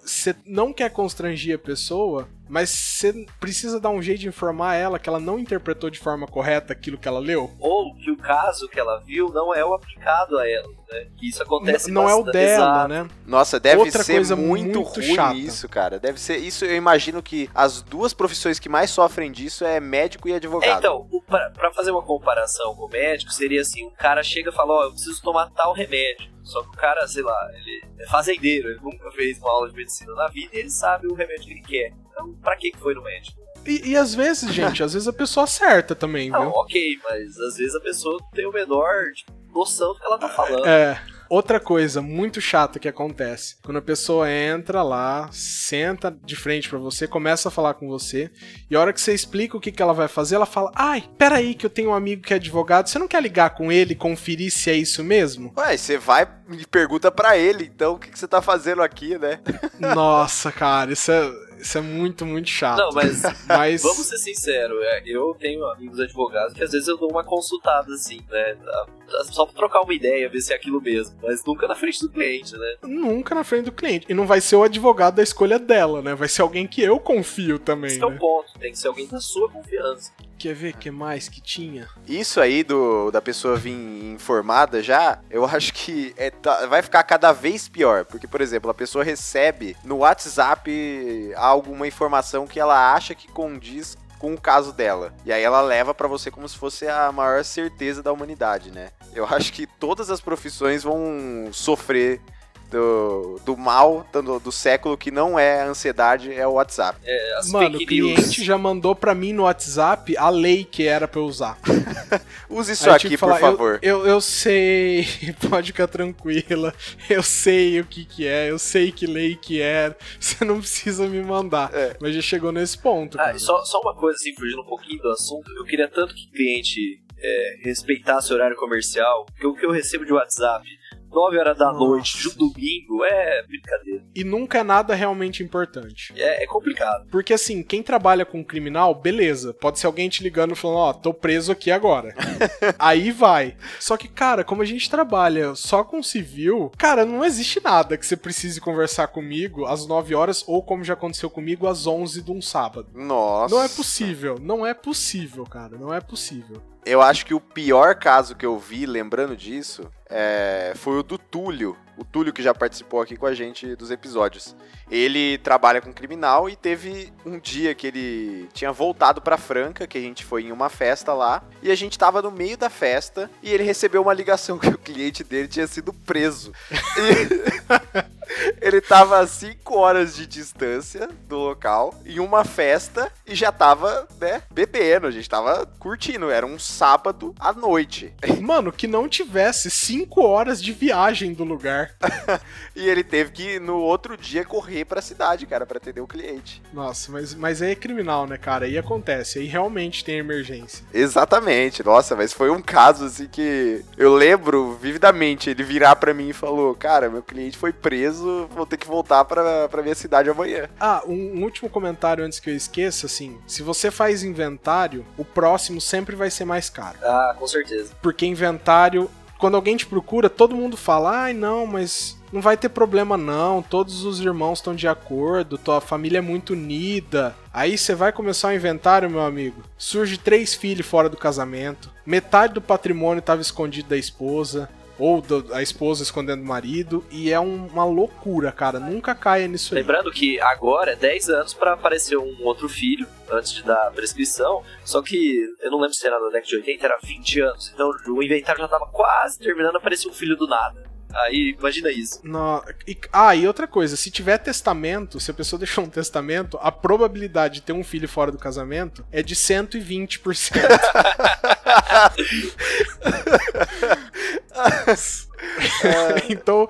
você não quer constrangir a pessoa, mas você precisa dar um jeito de informar ela que ela não interpretou de forma correta aquilo que ela leu. Ou que o caso que ela viu não é o aplicado a ela, né? Que isso acontece N- não é o dela, Exato. né? Nossa, deve Outra ser coisa muito, muito ruim chata. isso, cara. Deve ser isso. Eu imagino que as duas profissões que mais sofrem disso é médico e É, advogado. então, o- pra, pra fazer uma comparação com o médico, seria assim, o cara chega e fala, ó, eu preciso tomar tal remédio. Só que o cara, sei lá, ele é fazendeiro, ele nunca fez uma aula de medicina na vida e ele sabe o remédio que ele quer. Então, pra que foi no médico? E, e às vezes, gente, às vezes a pessoa acerta também, Não, viu? ok, mas às vezes a pessoa tem o menor tipo, noção do que ela tá falando. É. Outra coisa muito chata que acontece, quando a pessoa entra lá, senta de frente pra você, começa a falar com você, e a hora que você explica o que, que ela vai fazer, ela fala: Ai, peraí, que eu tenho um amigo que é advogado, você não quer ligar com ele, conferir se é isso mesmo? Ué, você vai e pergunta pra ele, então, o que, que você tá fazendo aqui, né? Nossa, cara, isso é, isso é muito, muito chato. Não, mas Mas. vamos ser sinceros, é, eu tenho amigos advogados que às vezes eu dou uma consultada assim, né? Só pra trocar uma ideia, ver se é aquilo mesmo, mas nunca na frente do cliente, né? Nunca na frente do cliente. E não vai ser o advogado da escolha dela, né? Vai ser alguém que eu confio também, Esse é o né? ponto, tem que ser alguém da sua confiança. Quer ver o que mais que tinha? Isso aí do, da pessoa vir informada já, eu acho que é, tá- vai ficar cada vez pior. Porque, por exemplo, a pessoa recebe no WhatsApp alguma informação que ela acha que condiz com o caso dela. E aí ela leva pra você como se fosse a maior certeza da humanidade, né? Eu acho que todas as profissões vão sofrer do, do mal do, do século que não é a ansiedade, é o WhatsApp. É, as Mano, o cliente já mandou pra mim no WhatsApp a lei que era pra eu usar. Use isso Aí aqui, que por falar, eu- favor. Eu, eu, sei, pode ficar tranquila. Eu sei o que que é, eu sei que lei que é. Você não precisa me mandar. É. Mas já chegou nesse ponto. Ah, e só, só uma coisa assim, fugindo um pouquinho do assunto, eu queria tanto que o cliente é, respeitasse o horário comercial, porque o que eu recebo de WhatsApp 9 horas da noite, de um domingo, é brincadeira. E nunca é nada realmente importante. É, é complicado. Porque assim, quem trabalha com criminal, beleza. Pode ser alguém te ligando e falando, ó, tô preso aqui agora. Aí vai. Só que, cara, como a gente trabalha só com civil, cara, não existe nada que você precise conversar comigo às 9 horas ou como já aconteceu comigo às 11 de um sábado. Nossa. Não é possível, não é possível, cara, não é possível. Eu acho que o pior caso que eu vi, lembrando disso, é, foi o do Túlio. O Túlio que já participou aqui com a gente dos episódios. Ele trabalha com criminal e teve um dia que ele tinha voltado pra Franca, que a gente foi em uma festa lá, e a gente tava no meio da festa e ele recebeu uma ligação que o cliente dele tinha sido preso. E ele tava a 5 horas de distância do local, em uma festa, e já tava, né, bebendo, a gente tava curtindo. Era um sábado à noite. Mano, que não tivesse 5 horas de viagem do lugar. E ele teve que, no outro dia, correr pra cidade, cara, pra atender o cliente. Nossa, mas, mas aí é criminal, né, cara? Aí acontece, aí realmente tem emergência. Exatamente, nossa, mas foi um caso assim que eu lembro vividamente ele virar pra mim e falou: Cara, meu cliente foi preso, vou ter que voltar pra, pra minha cidade amanhã. Ah, um, um último comentário antes que eu esqueça, assim, se você faz inventário, o próximo sempre vai ser mais caro. Ah, com certeza. Porque inventário, quando alguém te procura, todo mundo fala, ai não, mas não vai ter problema não, todos os irmãos estão de acordo, tua família é muito unida. Aí você vai começar o inventário, meu amigo. Surge três filhos fora do casamento, metade do patrimônio estava escondido da esposa. Ou do- a esposa escondendo o marido, e é um- uma loucura, cara. Nunca caia nisso aí. Lembrando que agora é 10 anos pra aparecer um outro filho, antes de dar prescrição. Só que eu não lembro se era na década de 80, era 20 anos. Então o inventário já tava quase terminando, aparecia um filho do nada. Aí, imagina isso. No- e- ah, e outra coisa, se tiver testamento, se a pessoa deixou um testamento, a probabilidade de ter um filho fora do casamento é de 120%. então,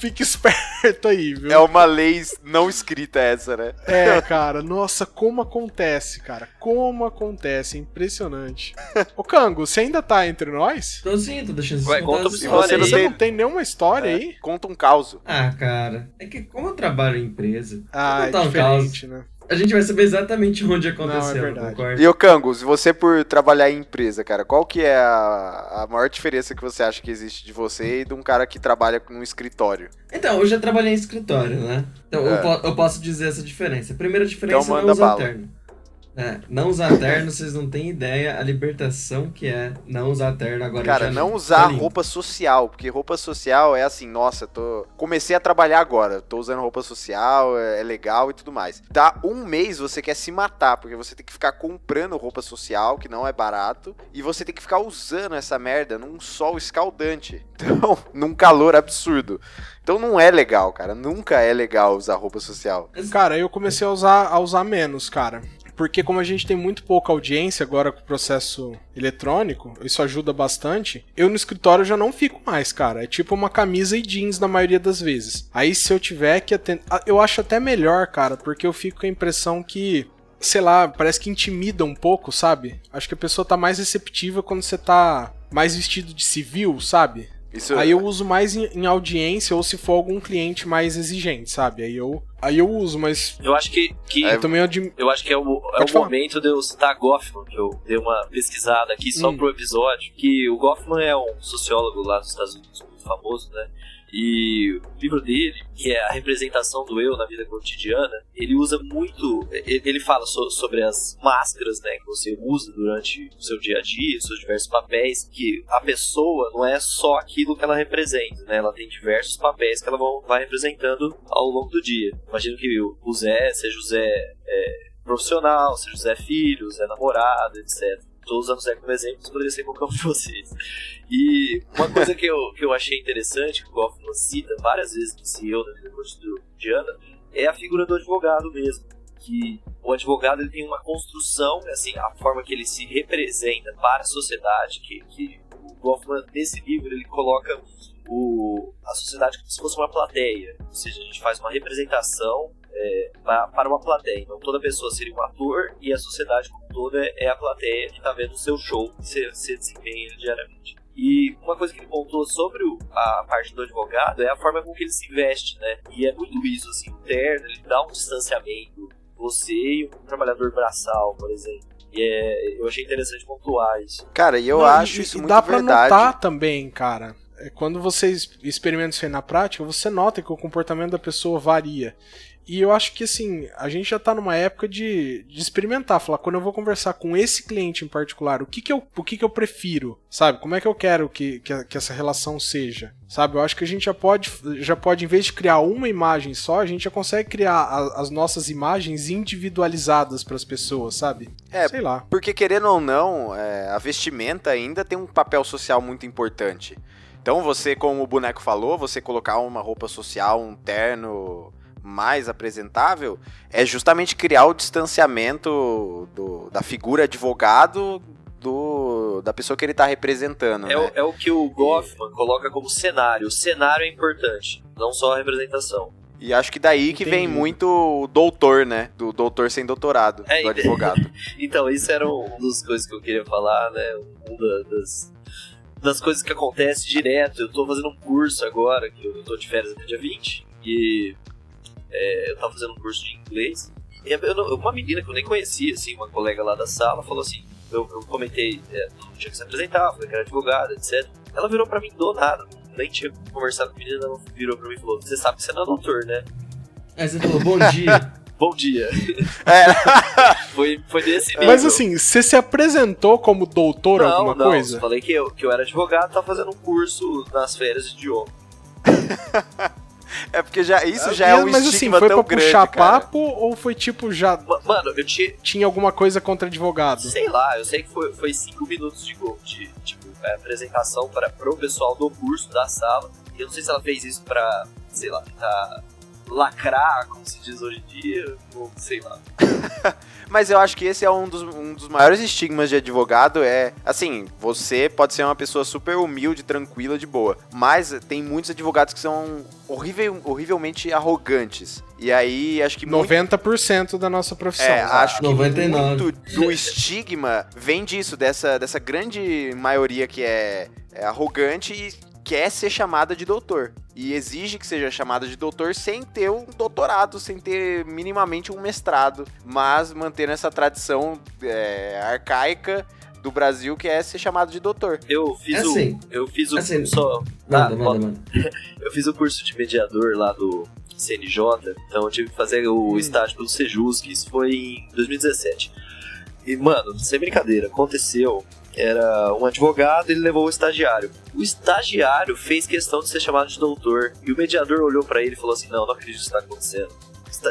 fique esperto aí, viu? É uma lei não escrita essa, né? É, cara, nossa, como acontece, cara. Como acontece, é impressionante. Ô, Cango, você ainda tá entre nós? Tô sim, tô deixando vocês conta história Você não tem- tem nenhuma história É, aí? Conta um caos. Ah, cara, é que como eu trabalho em empresa, Ah, é um diferente, né? A gente vai saber exatamente onde aconteceu, Não, é? E o Cangos, você por trabalhar em empresa, cara, qual que é a, a maior diferença que você acha que existe de você e de um cara que trabalha num escritório? Então, eu já trabalhei em escritório, né? Então, eu, É. po- eu posso dizer essa diferença. A primeira diferença Então é não manda usar bala. terno. É, não usar terno, vocês não têm ideia a libertação que é não usar terno agora. Cara, já não usar tá roupa social, porque roupa social é assim, nossa, tô comecei a trabalhar agora, tô usando roupa social, é, é legal e tudo mais. Dá um mês você quer se matar, porque você tem que ficar comprando roupa social, que não é barato, e você tem que ficar usando essa merda num sol escaldante. Então, num calor absurdo. Então não é legal, cara. Nunca é legal usar roupa social. Cara, eu comecei a usar, a usar menos, cara. Porque como a gente tem muito pouca audiência agora com o processo eletrônico, isso ajuda bastante. Eu no escritório já não fico mais, cara. É tipo uma camisa e jeans na maioria das vezes. Aí se eu tiver que atender. Eu acho até melhor, cara, porque eu fico com a impressão que. Sei lá, parece que intimida um pouco, sabe? Acho que a pessoa tá mais receptiva quando você tá mais vestido de civil, sabe? Isso Aí eu uso mais em, em audiência ou se for algum cliente mais exigente, sabe? Aí eu, aí eu uso, mas Eu acho que, que É, eu também admi- Eu acho que é o, é o momento de eu citar Goffman, que eu dei uma pesquisada aqui só Hum. pro episódio, que o Goffman é um sociólogo lá dos Estados Unidos muito famoso, né? E o livro dele, que é a representação do eu na vida cotidiana, ele usa muito. Ele fala so- sobre as máscaras né, que você usa durante o seu dia a dia, os seus diversos papéis, que a pessoa não é só aquilo que ela representa, né? Ela tem diversos papéis que ela vai representando ao longo do dia. Imagino que o Zé seja o Zé é, profissional, seja o Zé filho, o Zé namorado, etc. Estou usando o Zé como exemplo, mas poderia ser qualquer um de vocês. E uma coisa que eu, que eu achei interessante, que o Goffman cita várias vezes nesse eu da vida cotidiana, é a figura do advogado mesmo. Que o advogado ele tem uma construção, assim, a forma que ele se representa para a sociedade, que, que o Goffman, nesse livro, ele coloca o, a sociedade como se fosse uma plateia. Ou seja, a gente faz uma representação é, pa- para uma plateia. Então toda pessoa seria um ator e a sociedade como toda é a plateia que está vendo o seu show que você, você desempenha diariamente. E uma coisa que ele contou sobre o- a parte do advogado é a forma com que ele se veste, né? E é muito isso, assim, o terno, ele dá um distanciamento. Você e um trabalhador braçal, por exemplo. E é, eu achei interessante pontuar isso. Cara, e eu Não, acho e- isso e muito dá pra verdade. notar também, cara. É, Quando você experimenta isso aí na prática, você nota que o comportamento da pessoa varia. E eu acho que assim, a gente já tá numa época de, de experimentar, falar, quando eu vou conversar com esse cliente em particular, o que que eu, o que que eu prefiro, sabe? Como é que eu quero que, que, que essa relação seja, sabe? Eu acho que a gente já pode, já pode, em vez de criar uma imagem só, a gente já consegue criar a- as nossas imagens individualizadas para as pessoas, sabe? É, Sei lá. Porque querendo ou não, é, a vestimenta ainda tem um papel social muito importante. Então você, como o boneco falou, você colocar uma roupa social, um terno mais apresentável, é justamente criar o distanciamento do- da figura advogado do, da pessoa que ele tá representando. É, né? o, é o que o Goffman coloca como cenário. O cenário é importante, não só a representação. E acho que daí que vem Entendi. muito o doutor, né? Do doutor sem doutorado, É, do advogado. Então, isso era uma das coisas que eu queria falar, né? Uma das, das coisas que acontece direto. Eu tô fazendo um curso agora, que eu tô de férias até dia 20, e é, eu tava fazendo um curso de inglês. E eu não- uma menina que eu nem conhecia, assim, uma colega lá da sala, falou assim: eu, eu comentei, é, não tinha que se apresentar, falei que era advogada, etc. Ela virou pra mim do nada, nem tinha conversado com a menina, ela virou pra mim e falou: Você sabe que você não é doutor, né? Aí você falou, bom dia. Bom dia. É. foi, foi desse nível. Mas assim, você se apresentou como doutor não, alguma não, coisa? Falei que eu, que eu era advogado, tava fazendo um curso nas férias de idioma. É porque já, isso já é um Mas assim, foi pra grande, puxar cara. papo ou foi tipo já Ma- Mano, eu tinha. tinha alguma coisa contra advogado? Sei lá, eu sei que foi, foi cinco minutos de, de tipo, é, apresentação para pro pessoal do curso da sala. E eu não sei se ela fez isso pra, sei lá, tentar lacrar, como se diz hoje em dia, ou sei lá. Mas eu acho que esse é um dos, um dos maiores estigmas de advogado. É assim, você pode ser uma pessoa super humilde, tranquila, de boa. Mas tem muitos advogados que são horrível, horrivelmente arrogantes. E aí acho que muito, 90% da nossa profissão. é, acho que 99. muito do estigma vem disso, dessa, dessa grande maioria que é, é arrogante e quer ser chamada de doutor. E exige que seja chamada de doutor sem ter um doutorado, sem ter minimamente um mestrado, mas mantendo essa tradição é, arcaica do Brasil que é ser chamado de doutor. Eu fiz É o. assim. Eu fiz o. Assim. Só, Manda, Ah, manda. Eu fiz o curso de mediador lá do CNJ, então eu tive que fazer o Hum. estágio pelo Sejusc, isso foi em 2017. E, mano, sem brincadeira, aconteceu. Era um advogado, ele levou o estagiário. O estagiário fez questão de ser chamado de doutor. E o mediador olhou pra ele e falou assim: Não, não acredito que isso tá acontecendo.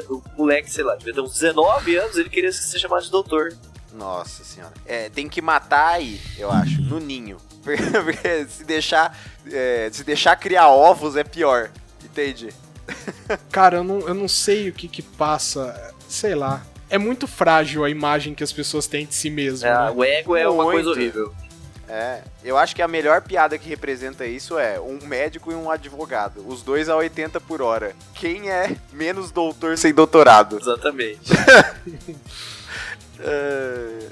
O moleque, sei lá, devia ter uns 19 anos, ele queria ser chamado de doutor. Nossa senhora. É, tem que matar aí, eu acho, no ninho. Porque, porque se deixar é, se deixar criar ovos é pior. Entende? Cara, eu não, eu não sei o que que passa, sei lá. É muito frágil a imagem que as pessoas têm de si mesmo, É, né? o ego é uma Muito. coisa horrível. É, eu acho que a melhor piada que representa isso é um médico e um advogado, os dois a 80 por hora. Quem é menos doutor sem doutorado? Exatamente. É,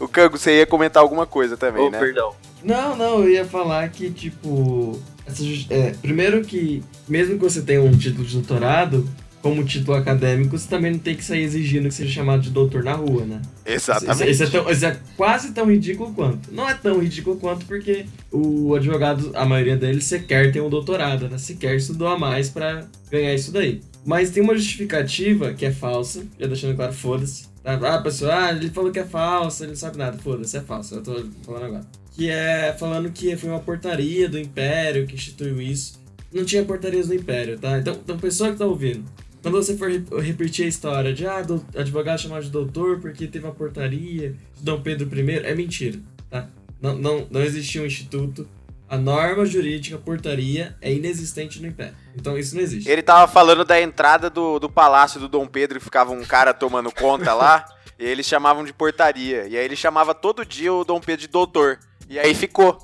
O Kango, você ia comentar alguma coisa também, oh, né? perdão. Não, não, eu ia falar que, tipo. essa é, primeiro que, mesmo que você tenha um título de doutorado, como título acadêmico, você também não tem que sair exigindo que seja chamado de doutor na rua, né? Exatamente. isso é tão- isso é quase tão ridículo quanto. Não é tão ridículo quanto porque o advogado, a maioria deles, sequer tem um doutorado, né? Sequer estudou a mais pra ganhar isso daí. Mas tem uma justificativa que é falsa, já deixando claro, foda-se. Ah, pessoal, ah, ele falou que é falsa, ele não sabe nada. Foda-se, é falso, eu tô falando agora. Que é falando que foi uma portaria do Império que instituiu isso. Não tinha portarias do Império, tá? Então, então pessoa que tá ouvindo, quando você for re- repetir a história de ah, do, advogado chamado de doutor porque teve uma portaria de Dom Pedro I, é mentira, tá? Não, não, não existia um instituto. A norma jurídica, portaria, é inexistente no Império. Então isso não existe. Ele tava falando da entrada do, do palácio do Dom Pedro e ficava um cara tomando conta lá, e eles chamavam de portaria. E aí ele chamava todo dia o Dom Pedro de doutor. E aí ficou.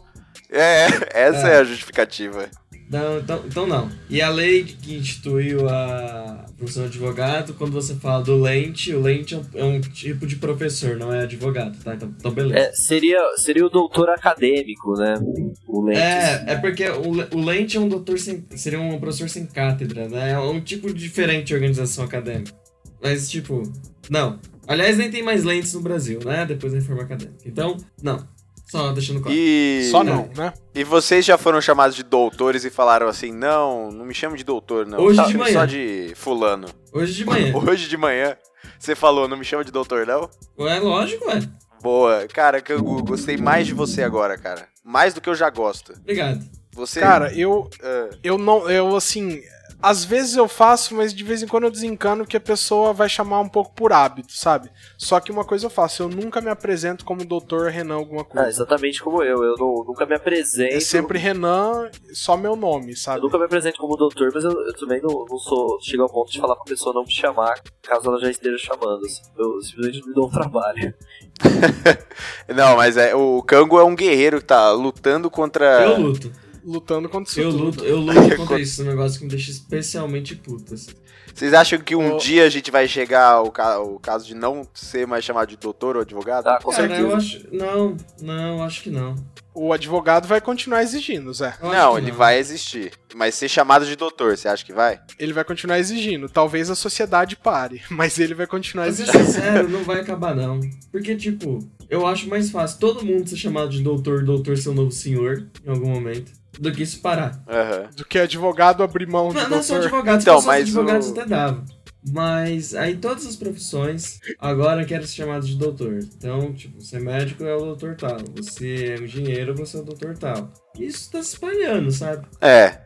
É, essa é, a justificativa. Não, então, então não. E a lei que instituiu a profissão de advogado, quando você fala do lente, o lente é um, é um tipo de professor, não é advogado, tá? Então, então beleza. É, seria, seria o doutor acadêmico, né? O Lentes. É, é porque o, o Lente é um doutor sem. seria um professor sem cátedra, né? É um tipo diferente de organização acadêmica. Mas, tipo, não. Aliás, nem tem mais lentes no Brasil, né? Depois da reforma acadêmica. Então, não. Só deixando claro. E. Só não, né? E vocês já foram chamados de doutores e falaram assim: não, não me chame de doutor, não. Hoje me de chame manhã. só de fulano. Hoje de manhã. Hoje de manhã, você falou: não me chama de doutor, não? é lógico, ué. Boa. Cara, Kangu, gostei mais de você agora, cara. Mais do que eu já gosto. Obrigado. Você. Cara, eu, ah, eu não. Eu assim. Às vezes eu faço, mas de vez em quando eu desencano que a pessoa vai chamar um pouco por hábito, sabe? Só que uma coisa eu faço, eu nunca me apresento como doutor Renan alguma Ah, coisa. exatamente como eu. Eu não- nunca me apresento. é sempre Renan, só meu nome, Eu sabe? nunca me apresento como doutor, mas eu, eu também não, não sou. Chego ao ponto de falar pra pessoa não me chamar, caso ela já esteja chamando. assim. Eu simplesmente me dou um trabalho. Não, mas é, o Kango é um guerreiro que tá lutando contra. Eu luto. Lutando contra isso Eu tudo. luto, eu luto contra isso. É um negócio que me deixa especialmente puto. assim. Vocês acham que um Ô. dia a gente vai chegar ao, ca- ao caso de não ser mais chamado de doutor ou advogado? Tá, com Cara, certeza. eu acho. Não, não, acho que não. O advogado vai continuar exigindo, Zé. Eu não, que ele vai existir. Mas ser chamado de doutor, você acha que vai? Ele vai continuar exigindo. Talvez a sociedade pare, mas ele vai continuar Pra ser exigindo. sincero, não vai acabar não. Porque, tipo, eu acho mais fácil todo mundo ser chamado de doutor, doutor ser um novo senhor, em algum momento, do que isso parar. Aham. Do que advogado abrir mão de Não, não é só doutor. advogados, Então, mas advogados o- até dava. Mas aí todas as profissões agora querem ser chamados de doutor. Então, tipo, você é médico é o doutor tal, você é engenheiro, você é o doutor tal. Isso tá se espalhando, sabe? É.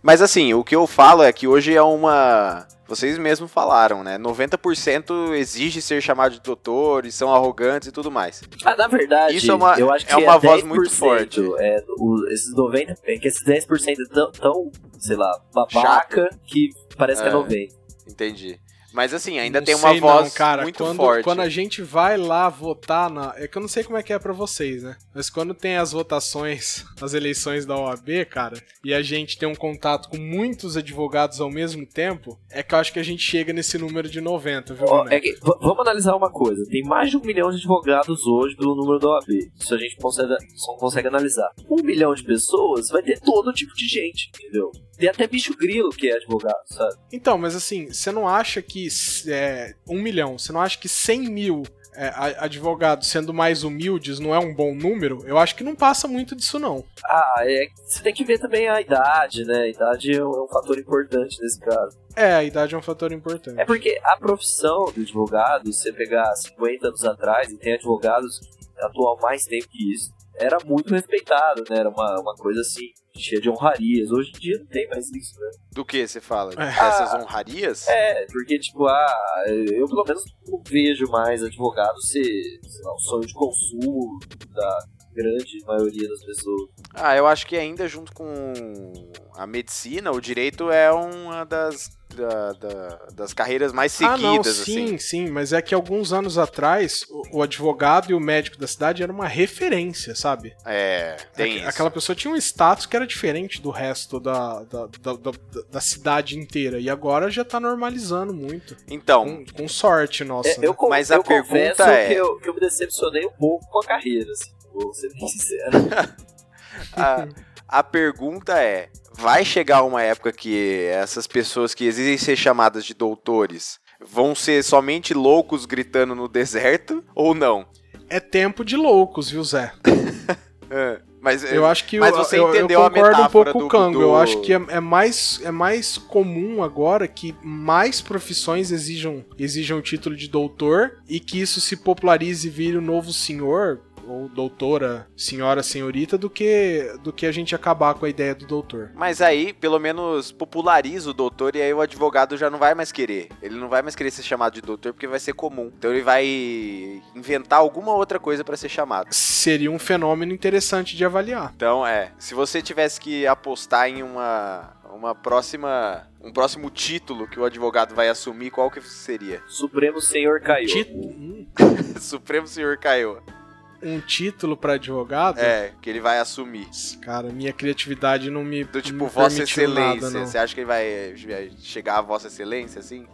Mas assim, o que eu falo é que hoje é uma. Vocês mesmos falaram, né? 90% exige ser chamado de doutor e são arrogantes e tudo mais. Ah, na verdade, Isso é uma- eu acho que é uma voz 10%, muito forte. É, o- esses 90%, é que esses 10% é tão, tão, sei lá, babaca que parece que é É. 90%. Entendi. Mas assim, ainda Não tem uma voz não, cara. muito quando, forte. Quando a gente vai lá votar na. É que eu não sei como é que é pra vocês, né? Mas quando tem as votações, as eleições da OAB, cara, e a gente tem um contato com muitos advogados ao mesmo tempo, é que eu acho que a gente chega nesse número de 90, viu, Ó, Boneco? é que- vamos analisar uma coisa. Tem mais de um milhão de advogados hoje pelo número da OAB. Isso a gente consegue, só consegue analisar. Um milhão de pessoas vai ter todo tipo de gente, entendeu? Tem até bicho grilo que é advogado, sabe? Então, mas assim, você não acha que é, um milhão, você não acha que 100 mil é, advogados sendo mais humildes não é um bom número? Eu acho que não passa muito disso, não. Ah, é, você tem que ver também a idade, né? A idade é um, é um fator importante nesse caso. É, a idade é um fator importante. É porque a profissão do advogado, se você pegar 50 anos atrás, e tem advogados que atuam mais tempo que isso, era muito respeitado, né? Era uma, uma coisa assim, cheia de honrarias. Hoje em dia não tem mais isso, né? Do que você fala? É. Dessas honrarias? É, porque, tipo, ah, eu pelo menos não vejo mais advogado ser, sei lá, um sonho de consumo da grande maioria das pessoas. Ah, eu acho que ainda junto com a medicina, o direito é uma das, da- da- das carreiras mais ah, não, seguidas, sim, assim. sim, mas é que alguns anos atrás, o, o advogado e o médico da cidade era uma referência, sabe? É, tem Aqu- isso. Aquela pessoa tinha um status que era diferente do resto da, da, da, da- da cidade inteira. E agora já tá normalizando muito. Então, Com, com sorte nossa. É, eu, né? Mas a eu confesso pergunta é- que, eu, que eu me decepcionei um pouco com a carreira, assim, vou ser bem sincero. a, a pergunta é: vai chegar uma época que essas pessoas que exigem ser chamadas de doutores vão ser somente loucos gritando no deserto ou não? É tempo de loucos, viu, Zé? É, mas Eu acho que mas eu, você eu, eu entendeu a concordo um pouco com o Kango. do- Eu acho que é, é mais, é mais comum agora que mais profissões exijam, exijam o título de doutor e que isso se popularize e vire o novo senhor ou doutora, senhora, senhorita, do que do que a gente acabar com a ideia do doutor. Mas aí, pelo menos, populariza o doutor e aí o advogado já não vai mais querer. Ele não vai mais querer ser chamado de doutor porque vai ser comum. Então ele vai inventar alguma outra coisa pra ser chamado. Seria um fenômeno interessante de avaliar. Então, é, se você tivesse que apostar em uma uma próxima um próximo título que o advogado vai assumir, qual que seria? Supremo Senhor caiu. Tit- hum, Supremo Senhor Caiu. Um título para advogado? É, que ele vai assumir. Cara, minha criatividade não me Do tipo, me Vossa Excelência. nada. Você acha que ele vai chegar a Vossa Excelência, assim?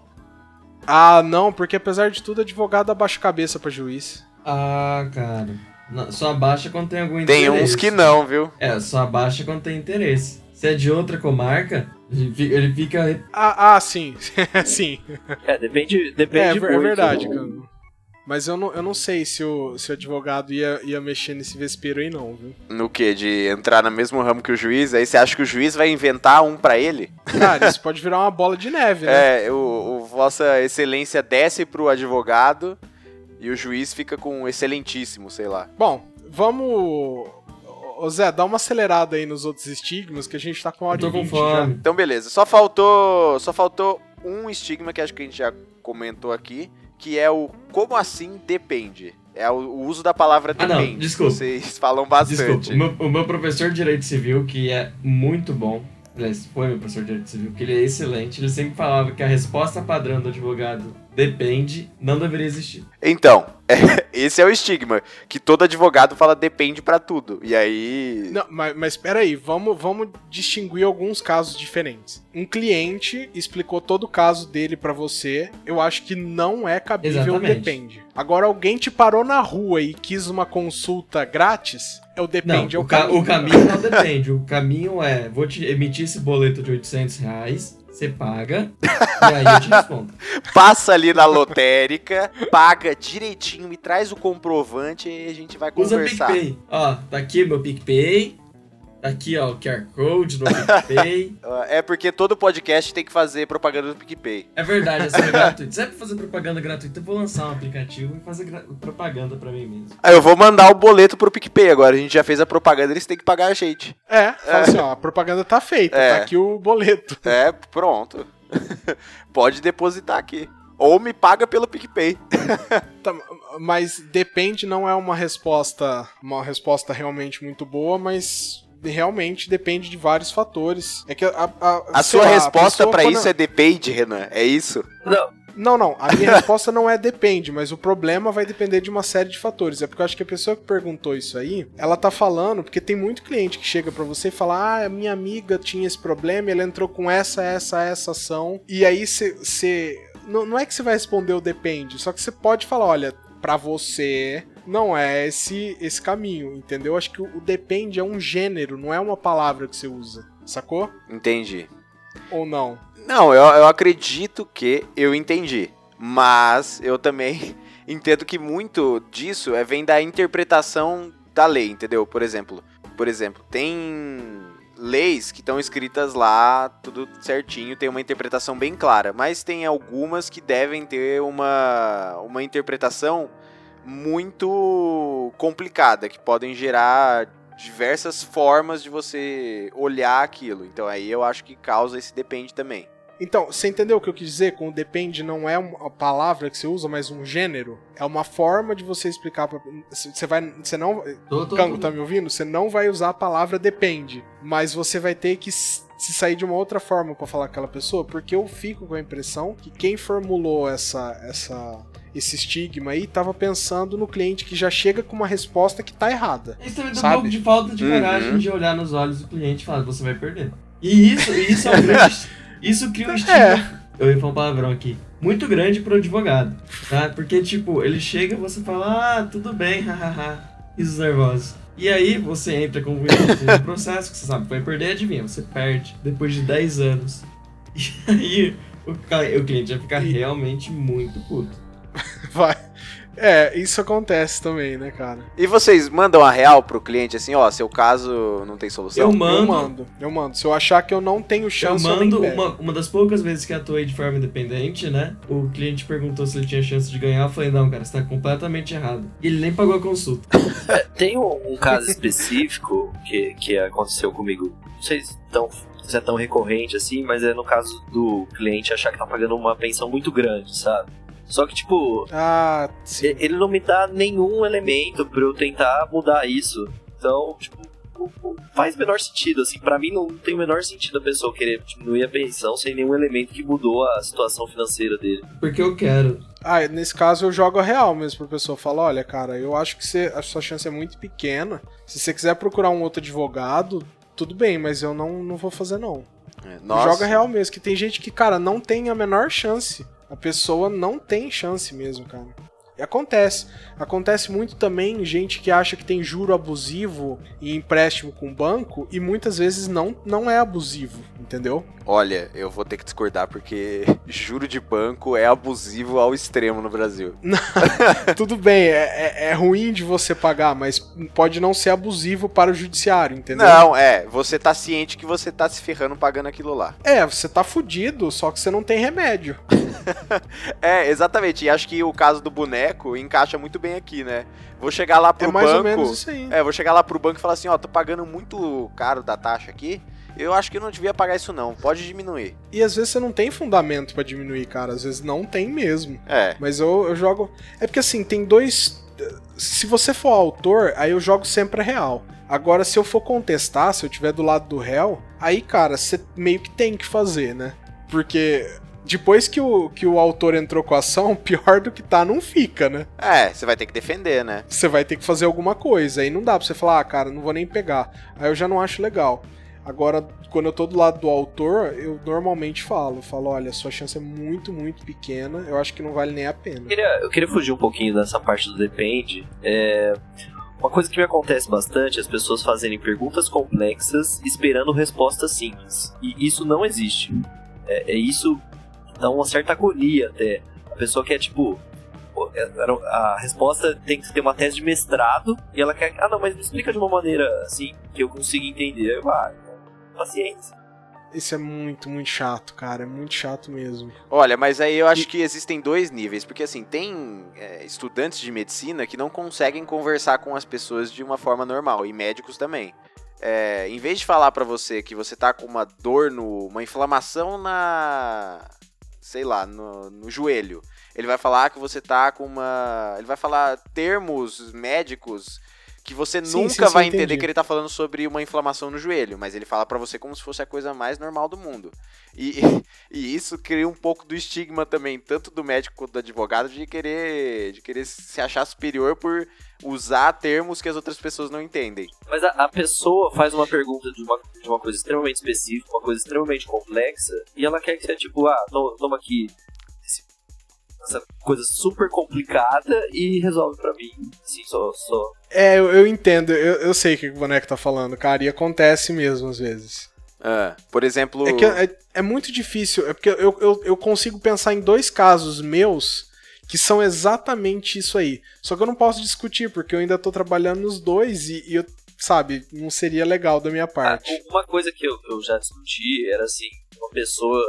Ah, não, porque apesar de tudo, advogado abaixa a cabeça pra juiz. Ah, cara. Não, só abaixa quando tem algum Tem interesse. uns que não, viu? É, só abaixa quando tem interesse. Se é de outra comarca, ele fica. Ah, ah sim. sim. É, depende, depende É, é verdade, cara. Mas eu não, eu não sei se o, se o advogado ia, ia mexer nesse vespeiro aí, não, viu? No que? De entrar no mesmo ramo que o juiz? Aí você acha que o juiz vai inventar um pra ele? Cara, isso pode virar uma bola de neve, né? É, o, o Vossa Excelência desce pro advogado e o juiz fica com um excelentíssimo, sei lá. Bom, vamos. Ô Zé, dá uma acelerada aí nos outros estigmas que a gente tá com a hora Eu tô com 20 fome. Então, beleza. Só faltou, só faltou um estigma que acho que a gente já comentou aqui, que é o como assim depende. É o, o uso da palavra Ah, não, desculpa. Vocês falam bastante. Desculpa, o meu, o meu professor de Direito Civil, que é muito bom, foi meu professor de Direito Civil, que ele é excelente, ele sempre falava que a resposta padrão do advogado depende, não deveria existir. Então, esse é o estigma, que todo advogado fala depende pra tudo. E aí, Não, mas, mas peraí, vamos, vamos distinguir alguns casos diferentes. Um cliente explicou todo o caso dele pra você, eu acho que não é cabível, Exatamente. depende. Agora, alguém te parou na rua e quis uma consulta grátis, é o depende, é não, o, o, ca- caminho. o caminho não depende. O caminho é, vou te emitir esse boleto de 800 reais, você paga, e aí eu te respondo. passa ali na lotérica, paga direitinho, me traz o comprovante e a gente vai Usa conversar. PicPay. Ó, tá aqui meu PicPay, aqui ó, o QR Code no PicPay. Ah, É porque todo podcast tem que fazer propaganda do PicPay. É verdade, essa é gratuito. Se é pra fazer propaganda gratuita, eu vou lançar um aplicativo e fazer propaganda pra mim mesmo. Aí eu vou mandar o boleto pro PicPay agora. A gente já fez a propaganda, eles têm que pagar a gente. É, fala assim, ó, a propaganda tá feita, É. tá aqui o boleto. É, pronto. Pode depositar aqui. Ou me paga pelo PicPay. Tá, mas depende não é uma resposta, uma resposta realmente muito boa, mas realmente depende de vários fatores. É que a, a, A sua lá, resposta pra quando- isso é depende, Renan. É isso? Não, Não, não. A minha resposta não é depende, mas o problema vai depender de uma série de fatores. É porque eu acho que a pessoa que perguntou isso aí, ela tá falando, porque tem muito cliente que chega pra você e fala: Ah, a minha amiga tinha esse problema, ela entrou com essa, essa, essa ação. E aí você. Não, não é que você vai responder o depende, só que você pode falar: olha, pra você. Não é esse esse caminho, entendeu? Acho que o, depende é um gênero, não é uma palavra que você usa, sacou? Entendi. Ou não? Não, eu, eu acredito que eu entendi. Mas eu também entendo que muito disso é vem da interpretação da lei, entendeu? Por exemplo, por exemplo, tem leis que estão escritas lá, tudo certinho, tem uma interpretação bem clara, mas tem algumas que devem ter uma, uma interpretação muito complicada, que podem gerar diversas formas de você olhar aquilo. Então aí eu acho que causa esse depende também. Então, você entendeu o que eu quis dizer? Com o depende não é uma palavra que você usa, mas um gênero. É uma forma de você explicar pra... Você vai. Você não. Tô, tô, Cango, tô. tá me ouvindo? Você não vai usar a palavra depende. Mas você vai ter que se sair de uma outra forma pra falar com aquela pessoa, porque eu fico com a impressão que quem formulou essa. essa esse estigma aí tava pensando no cliente que já chega com uma resposta que tá errada. Isso também dá um Sabe? pouco de falta de Uhum. coragem de olhar nos olhos do cliente e falar, você vai perder. E isso, isso é um grande. Isso cria um estigma. É. Eu ia falar um palavrão aqui. Muito grande pro advogado. Tá? Porque, tipo, ele chega e você fala, ah, tudo bem, hahaha. Risos nervosos. E aí você entra com um processo que você sabe que vai perder, adivinha? Você perde depois de 10 anos. E aí o, o cliente vai ficar realmente muito puto. Vai. É, isso acontece também, né, cara? E vocês mandam a real pro cliente assim, ó, seu caso não tem solução? Eu Eu mando, mando, eu mando. Se eu achar que eu não tenho Eu chance, eu, mando pego. uma, uma das poucas vezes que atuei de forma independente, né? O cliente perguntou se ele tinha chance de ganhar. Eu falei, não, cara, você tá completamente errado. E ele nem pagou a consulta. Tem um, um caso específico que, que aconteceu comigo. Não sei se, tão, se é tão recorrente assim, mas é no caso do cliente achar que tá pagando uma pensão muito grande, sabe? Só que, tipo, Ah, sim. ele não me dá nenhum elemento pra eu tentar mudar isso. Então, tipo, faz menor sentido, assim. Pra mim não tem o menor sentido a pessoa querer diminuir a pensão sem nenhum elemento que mudou a situação financeira dele. Porque eu quero. Ah, nesse caso eu jogo a real mesmo pra pessoa. Falo, olha, cara, eu acho que você, a sua chance é muito pequena. Se você quiser procurar um outro advogado, tudo bem, mas eu não, não vou fazer não. É, Nossa. Joga real mesmo, que tem gente que, cara, não tem a menor chance. A pessoa não tem chance mesmo, cara. E acontece. Acontece muito também gente que acha que tem juro abusivo em empréstimo com banco e muitas vezes não, não é abusivo, entendeu? Olha, eu vou ter que discordar porque juro de banco é abusivo ao extremo no Brasil. Tudo bem, é, é- é ruim de você pagar, mas pode não ser abusivo para o judiciário, entendeu? Não, é, você tá ciente que você tá se ferrando pagando aquilo lá. É, você tá fudido, só que você não tem remédio. É, exatamente. E acho que o caso do encaixa muito bem aqui, né? Vou chegar lá pro é mais banco. ou menos isso aí. É, vou chegar lá pro banco e falar assim, ó, tô pagando muito caro da taxa aqui. Eu acho que eu não devia pagar isso não. Pode diminuir. E às vezes você não tem fundamento pra diminuir, cara. Às vezes não tem mesmo. É. Mas eu, eu jogo. É porque assim, tem dois. Se você for autor, aí eu jogo sempre a real. Agora, se eu for contestar, se eu tiver do lado do réu, aí, cara, você meio que tem que fazer, né? Porque depois que o, que o autor entrou com a ação, pior do que tá, não fica, né? É, você vai ter que defender, né? Você vai ter que fazer alguma coisa. Aí não dá pra você falar, ah, cara, não vou nem pegar. Aí eu já não acho legal. Agora, quando eu tô do lado do autor, eu normalmente falo. Eu falo, olha, sua chance é muito, muito pequena. Eu acho que não vale nem a pena. Eu queria, eu queria fugir um pouquinho dessa parte do depende. É, uma coisa que me acontece bastante é as pessoas fazerem perguntas complexas esperando respostas simples. E isso não existe. É, é isso dá uma certa agonia até. A pessoa quer, tipo. é, A resposta tem que ter uma tese de mestrado e ela quer. Ah, não, mas me explica de uma maneira assim que eu consiga entender. Eu, ah, paciência. Isso é muito, muito chato, cara. É muito chato mesmo. Olha, mas aí eu acho que existem dois níveis, porque assim, tem é, estudantes de medicina que não conseguem conversar com as pessoas de uma forma normal, e médicos também. É, em vez de falar pra você que você tá com uma dor no. uma inflamação na. Sei lá, no, no joelho, ele vai falar que você tá com uma. ele vai falar termos médicos que você Sim, nunca sim, sim, vai entendi. entender que ele tá falando sobre uma inflamação no joelho, mas ele fala pra você como se fosse a coisa mais normal do mundo. E, e isso cria um pouco do estigma também, tanto do médico quanto do advogado, de querer, de querer se achar superior por usar termos que as outras pessoas não entendem. Mas a, a pessoa faz uma pergunta de uma, de uma coisa extremamente específica, uma coisa extremamente complexa, e ela quer que você, tipo, ah, to- toma aqui essa coisa super complicada e resolve pra mim. Assim, só, só. É, eu, eu entendo, eu, eu sei o que o boneco tá falando, cara, e acontece mesmo às vezes. Ah, por exemplo. É que é, é muito difícil, é porque eu, eu, eu consigo pensar em dois casos meus que são exatamente isso aí. Só que eu não posso discutir, porque eu ainda tô trabalhando nos dois e, e eu, sabe, não seria legal da minha Ah, parte. uma coisa que eu, eu já discuti era assim, uma pessoa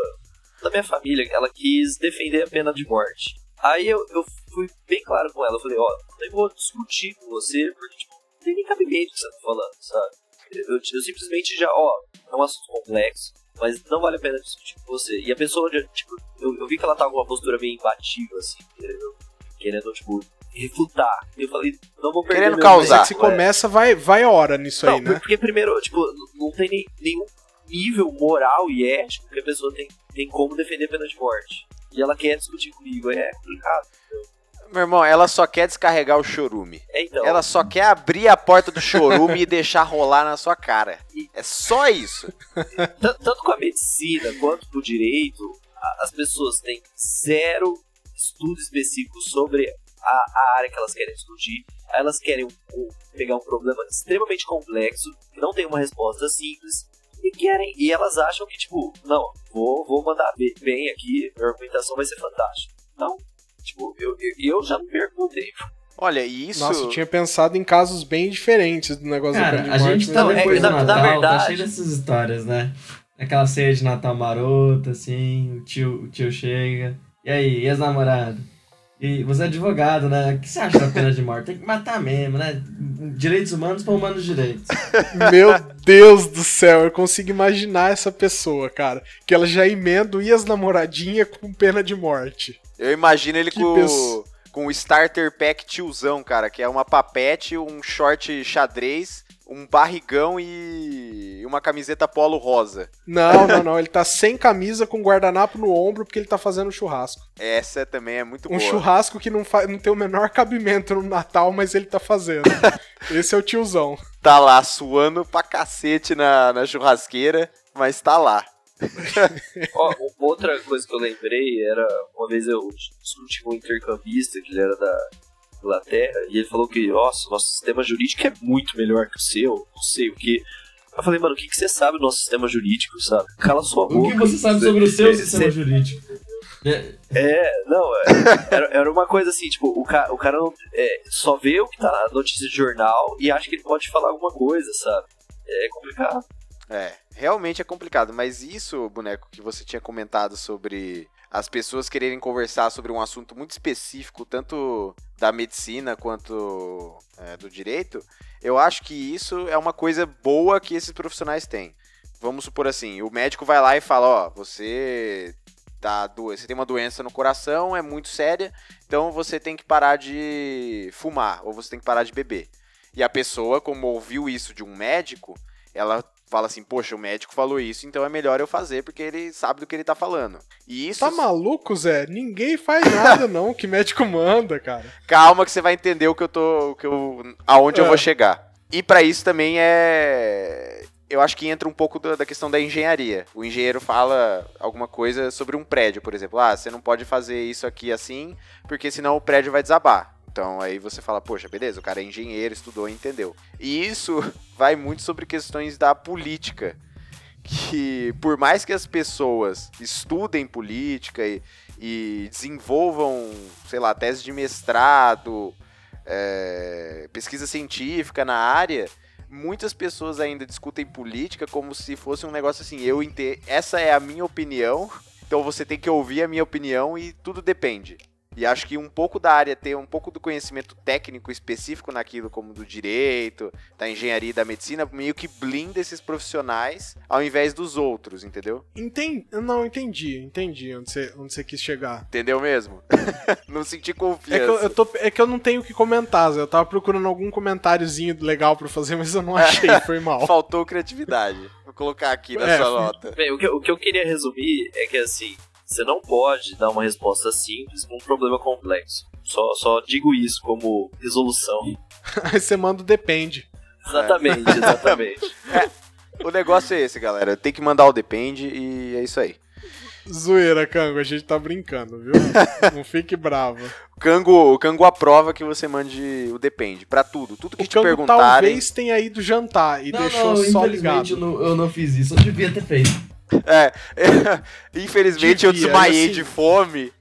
da minha família, ela quis defender a pena de morte. Aí eu, eu fui bem claro com ela, eu falei, ó, eu vou discutir com você, porque tipo, não tem nem cabimento o que você tá falando, sabe? Eu, eu simplesmente já, ó, é um assunto complexo, mas não vale a pena discutir com você. E a pessoa, tipo, eu, eu vi que ela tava com uma postura meio imbatível, assim, querendo, querendo tipo, refutar. E eu falei, não vou perder Querendo causar. É se é. começa, vai, vai hora nisso Não, aí, né? porque primeiro, tipo, não tem nem, nenhum nível moral e ético que a pessoa tem, tem como defender a pena de morte. E ela quer discutir comigo, é complicado. Meu irmão, ela só quer descarregar o chorume. É, então, Ela só quer abrir a porta do chorume e deixar rolar na sua cara. É só isso. tan- tanto com a medicina quanto com o direito, as pessoas têm zero estudo específico sobre a, a área que elas querem discutir. Elas querem um- um- pegar um problema extremamente complexo, que não tem uma resposta simples, e querem. E elas acham que, tipo, não, vou, vou mandar be- bem aqui, minha argumentação vai ser fantástica. Então, tipo, eu, eu, eu já não perco meu tempo. Olha, e isso. Nossa, eu tinha pensado em casos bem diferentes do negócio Cara, a morte. gente tá é depois que do na- na Natal, tá verdade- cheio dessas histórias, né? Aquela ceia de Natal marota, assim, o tio, o tio chega. E aí, ex-namorado? E você é advogado, né? O que você acha da pena de morte? Tem que matar mesmo, né? Direitos humanos para humanos direitos. Meu Deus do céu, eu consigo imaginar essa pessoa, cara. Que ela já emenda o e as namoradinha com pena de morte. Eu imagino ele Que com, pessoa. com o starter pack tiozão, cara, que é uma papete, um short xadrez, um barrigão e uma camiseta polo rosa. Não, não, não. Ele tá sem camisa com guardanapo no ombro porque ele tá fazendo churrasco. Essa também é muito Um boa. churrasco que não, não tem o menor cabimento no Natal, mas ele tá fazendo. Esse é o tiozão. Tá lá suando pra cacete na, na churrasqueira, mas tá lá. Ó, outra coisa que eu lembrei era, uma vez eu discuti com um intercambista, que ele era da Inglaterra, e ele falou que, nossa, nosso sistema jurídico é muito melhor que o seu, não sei o que. Eu falei, mano, o que, que você sabe do nosso sistema jurídico, sabe? Cala sua boca. O que você sabe sobre o seu sistema cê- jurídico? É, É, não, é, era, era uma coisa assim, tipo, o, ca, o cara não, é, só vê o que tá na notícia de jornal e acha que ele pode falar alguma coisa, sabe? É complicado. É, realmente é complicado, mas isso, boneco, que você tinha comentado sobre as pessoas quererem conversar sobre um assunto muito específico, tanto da medicina quanto é, do direito, eu acho que isso é uma coisa boa que esses profissionais têm. Vamos supor assim, o médico vai lá e fala, ó, você tá do... você tem uma doença no coração, é muito séria, então você tem que parar de fumar ou você tem que parar de beber. E a pessoa, como ouviu isso de um médico, ela fala assim, poxa, o médico falou isso, então é melhor eu fazer porque ele sabe do que ele tá falando. E isso, Tá maluco, Zé? Ninguém faz nada, não. Que médico manda, cara. calma que você vai entender o que eu tô, o que eu, aonde eu É. vou chegar. E pra isso também é, eu acho que entra um pouco da questão da engenharia. O engenheiro fala alguma coisa sobre um prédio, por exemplo, ah, você não pode fazer isso aqui assim, porque senão o prédio vai desabar. Então aí você fala, poxa, beleza, o cara é engenheiro, estudou e entendeu. E isso vai muito sobre questões da política. Que por mais que as pessoas estudem política e, e desenvolvam, sei lá, tese de mestrado, é, pesquisa científica na área, muitas pessoas ainda discutem política como se fosse um negócio assim, eu ente essa é a minha opinião, então você tem que ouvir a minha opinião e tudo depende. E acho que um pouco da área ter um pouco do conhecimento técnico específico naquilo, como do direito, da engenharia e da medicina, meio que blinda esses profissionais ao invés dos outros, entendeu? Entendi. Não, entendi, entendi onde você, onde você quis chegar. Entendeu mesmo? não senti É que, confiança. eu, eu tô- é que eu não tenho o que comentar, Zé. Eu tava procurando algum comentáriozinho legal pra fazer, mas eu não achei, foi mal. Faltou criatividade. Vou colocar aqui na É, sua nota. Bem, o que, o que eu queria resumir é que assim, você não pode dar uma resposta simples pra um problema complexo. Só, só digo isso como resolução. Aí você manda o depende. Exatamente, exatamente. O negócio é esse, galera. Tem que mandar o depende e é isso aí. Zoeira, Cango, a gente tá brincando, viu? não fique bravo. O Cango, o Cango aprova que você mande o depende. Pra tudo. Tudo que O te Cango perguntarem. talvez tenha ido jantar e Não, deixou não, só infelizmente ligado. eu não, eu não fiz isso. Eu devia ter feito. É. Infelizmente eu desmaiei assim- de fome.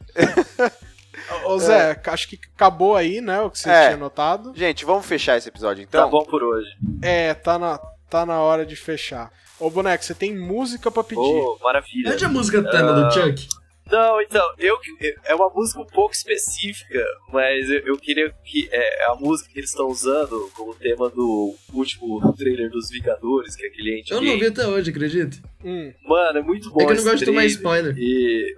Ô Zé, acho que acabou aí, né? O que você É. tinha notado. Gente, vamos fechar esse episódio Tá então? bom por hoje. É, tá na, tá na hora de fechar. Ô, boneco, você tem música pra pedir. Oh, maravilha. Onde a música tema do Chuck? Não, então, eu que- é uma música um pouco específica, mas eu, eu queria que é a música que eles estão usando como tema do último trailer dos Vingadores, que é aquele Eu não vi até hoje, acredita? Hum, Mano, é muito bom É que eu não gosto de tomar spoiler. E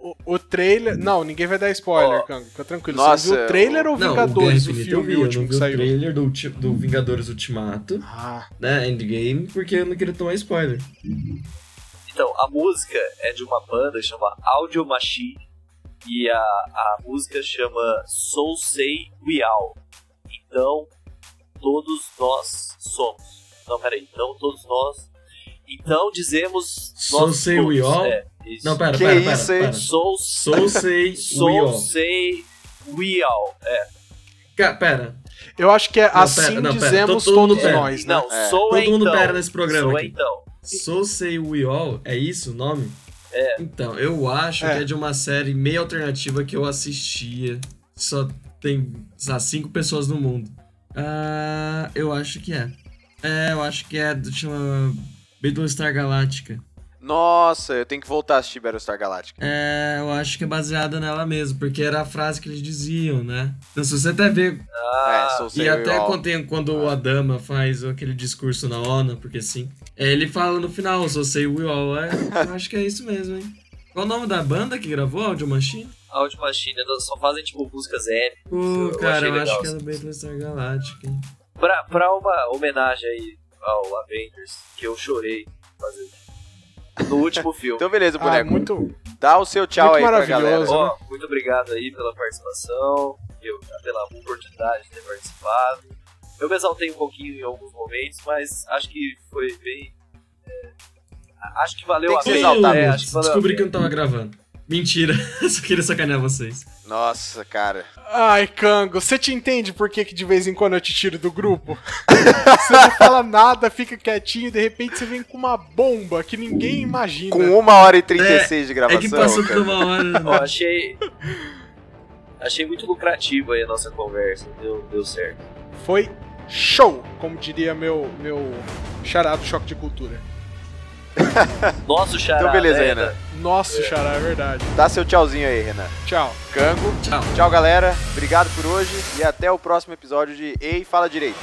o, o trailer. Não, ninguém vai dar spoiler. Cango. Fica tranquilo. Nossa, você viu o trailer ou Não, Vingadores, o o, Guerra Infinita eu filme vi, eu último não que vi o saiu? trailer do, do Vingadores Ultimato, Ah, né, Endgame, porque eu não queria tomar spoiler. Então, a música é de uma banda que chama Audio Machine e a, a música chama Soul Say We All. Então, todos nós somos. Não, peraí. Então, todos nós. Então, dizemos. Soul Say We. All? É, isso. Não, pera, Que pera, isso, pera. Soul, Soul Say We Soul All. Say We All. É. Pera, eu acho que é pera, assim não, pera, dizemos todo todos pera. nós, né? Não, É. Soul é todo mundo então. pera nesse programa Soul é aqui. então. Soul Say We All, é isso o nome? É. Então, eu acho É. que é de uma série meio alternativa que eu assistia. Só tem, sei lá, cinco pessoas no mundo. Ah, eu acho que é. É, eu acho que é do chama Battlestar Galactica. Nossa, eu tenho que voltar a assistir Battlestar Galactica. É, eu acho que é baseada nela mesmo, porque era a frase que eles diziam, né? Então, se você até ver Ah, é, Soul E até All. quando, quando o Adama faz aquele discurso na ONU, porque sim. é, ele fala no final, só sei we all. É, eu acho que é isso mesmo, hein? Qual o nome da banda que gravou Audio Machine? Audio Machine, elas só fazem tipo músicas épicas. Pô, Eu cara, eu legal, acho que é do Battlestar Galactica, hein? Pra, pra uma homenagem aí ao Avengers, que eu chorei fazendo. No último filme. Então, beleza, Ah, boneco. muito. Dá o seu tchau Muito aí pra galera. Ó, muito obrigado aí pela participação, eu, pela oportunidade de ter participado. Eu me exaltei um pouquinho em alguns momentos, mas acho que foi bem. é, acho que valeu Tem a que se pena. exaltar é, mesmo. acho que valeu a Descobri que eu não tava gravando. Mentira, só queria sacanear vocês. Nossa, cara. Ai, Cango, você te entende por que, que de vez em quando eu te tiro do grupo? você não fala nada, fica quietinho e de repente você vem com uma bomba que ninguém imagina. Com uma hora e 36 de gravação. É que passou por cara. uma hora. Ó, achei. Achei muito lucrativa aí a nossa conversa, deu, deu certo. Foi show, como diria meu, meu chará do choque de cultura. Nosso xará. Então, beleza, né, Nosso xará, é verdade. Dá seu tchauzinho aí, Renan. Tchau. Cango. Tchau. Tchau, galera. Obrigado por hoje e até o próximo episódio de Ei, Fala Direito.